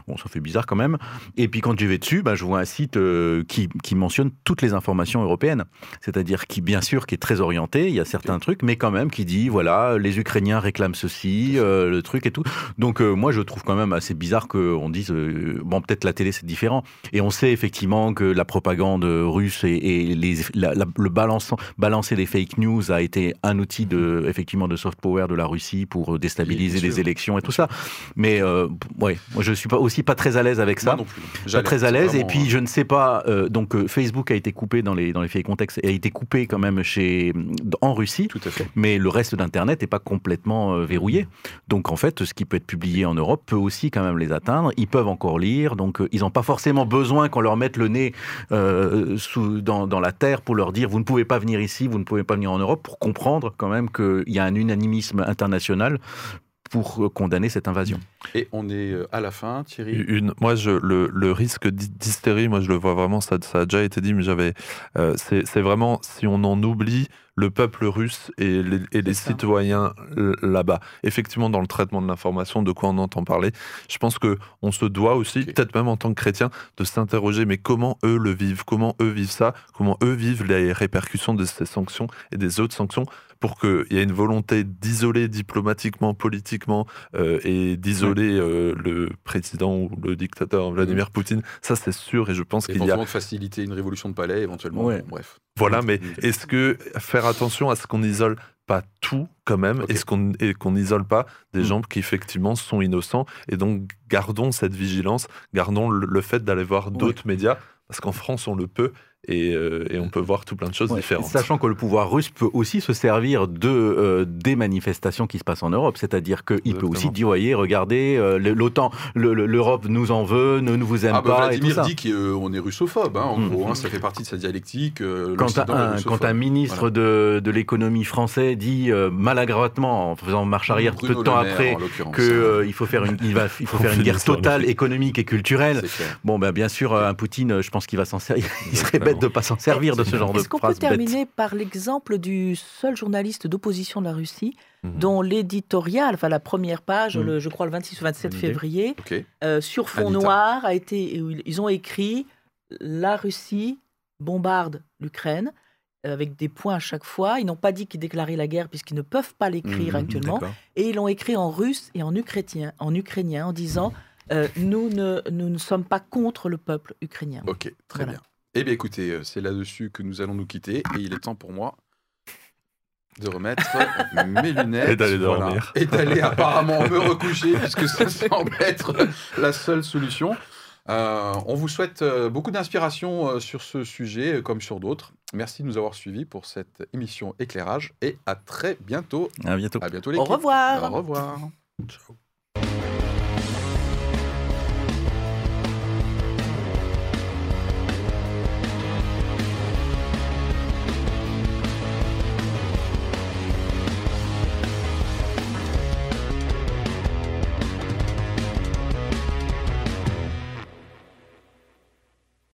Bon, ça fait bizarre quand même. Et puis quand je vais dessus, bah, je vois un site euh, qui, qui, mentionne toutes les informations européennes. C'est-à-dire qui, bien sûr, qui est très orienté, il y a certains trucs, mais quand même qui dit, voilà, les Ukrainiens réclament ceci, euh, le truc et tout. Donc euh, moi, je trouve quand même assez bizarre qu'on dise, euh, bon, peut-être la télé, c'est différent. Et on sait effectivement que la propagande russe et, et les, la- la- le balançant, balancer des fake news a été un outil de, effectivement, de soft power de la Russie pour déstabiliser les élections et tout ça. Mais ouais, moi je suis pas aussi pas très à l'aise avec ça Moi non plus. pas très à l'aise. Et puis, hein. je ne sais pas. donc, Facebook a été coupé dans les dans les faits et contextes a été coupé quand même chez en Russie. Tout à fait. Mais le reste d'Internet n'est pas complètement euh, verrouillé. Donc, en fait, ce qui peut être publié en Europe peut aussi quand même les atteindre. Ils peuvent encore lire. Donc, euh, ils n'ont pas forcément besoin qu'on leur mette le nez euh, sous, dans, dans la terre pour leur dire vous ne pouvez pas venir ici, vous ne pouvez pas venir en Europe, pour comprendre quand même qu'il y a un unanimisme international pour euh, condamner cette invasion. Et on est euh, à la fin, Thierry? Une, moi, je, le, le risque d'hy- d'hystérie, moi, je le vois vraiment, ça, ça a déjà été dit, mais j'avais. euh, c'est vraiment si on en oublie le peuple russe et les, et citoyens là-bas. Effectivement, dans le traitement de l'information, de quoi on entend parler, je pense que on se doit aussi, peut-être même en tant que chrétien, de s'interroger, mais comment eux le vivent, comment eux vivent ça, comment eux vivent les répercussions de ces sanctions et des autres sanctions pour qu'il y ait une volonté d'isoler diplomatiquement, politiquement, euh, et d'isoler euh, le président ou le dictateur Vladimir Poutine. Ça, c'est sûr, et je pense qu'il y a. Éventuellement de faciliter une révolution de palais, éventuellement. Ouais. Bon, bref. Voilà, mais Mm. est-ce que faire attention à ce qu'on n'isole pas tout quand même, Ok. est-ce qu'on et qu'on n'isole pas des Mm. gens qui effectivement sont innocents, et donc gardons cette vigilance, gardons le, le fait d'aller voir d'autres médias, parce qu'en France on le peut, et, euh, et on peut voir tout plein de choses Ouais, différentes. Sachant que le pouvoir russe peut aussi se servir de euh, des manifestations qui se passent en Europe, c'est-à-dire qu'il peut aussi dire voyez, regardez, euh, l'OTAN, le- le- l'Europe nous en veut, ne, ne vous aime Ah bah, pas et tout Vladimir ça. dit qu'on est russophobe, hein, en Mm. gros, hein, ça fait partie de sa dialectique. euh, Quand un, russophobe. quand un ministre de, de l'économie français dit euh, maladroitement, en faisant marche arrière peu de temps Maire, après, que hein. euh, faut faire une, il va, il faut faire une guerre totale le- économique et culturelle. Bon, ben bien sûr, un Poutine, je pense qu'il va s'en servir. Il serait bête de pas s'en servir de ce genre de Est-ce qu'on peut bête. terminer par l'exemple du seul journaliste d'opposition de la Russie, Mhm. dont l'éditorial, enfin la première page, Mhm. le- je crois le 26 ou 27 Bonne idée. février, euh, sur fond Anita. noir, a été, ils- ont écrit La Russie bombarde l'Ukraine, euh, avec des points à chaque fois. Ils n'ont pas dit qu'ils déclaraient la guerre, puisqu'ils ne peuvent pas l'écrire Mhm, actuellement. Et ils l'ont écrit en russe et en ukrainien, en, ukrainien, en disant euh, nous, ne, nous ne sommes pas contre le peuple ukrainien. Ok, très Voilà. bien. Eh bien, écoutez, euh, c'est là-dessus que nous allons nous quitter et il est temps pour moi de remettre mes lunettes Et d'aller dormir. et d'aller apparemment me recoucher puisque ça semble être la seule solution. Euh, on vous souhaite euh, beaucoup d'inspiration sur ce sujet comme sur d'autres. Merci de nous avoir suivis pour cette émission éclairage et à très bientôt. À bientôt. À bientôt les Au revoir. Au revoir. Ciao.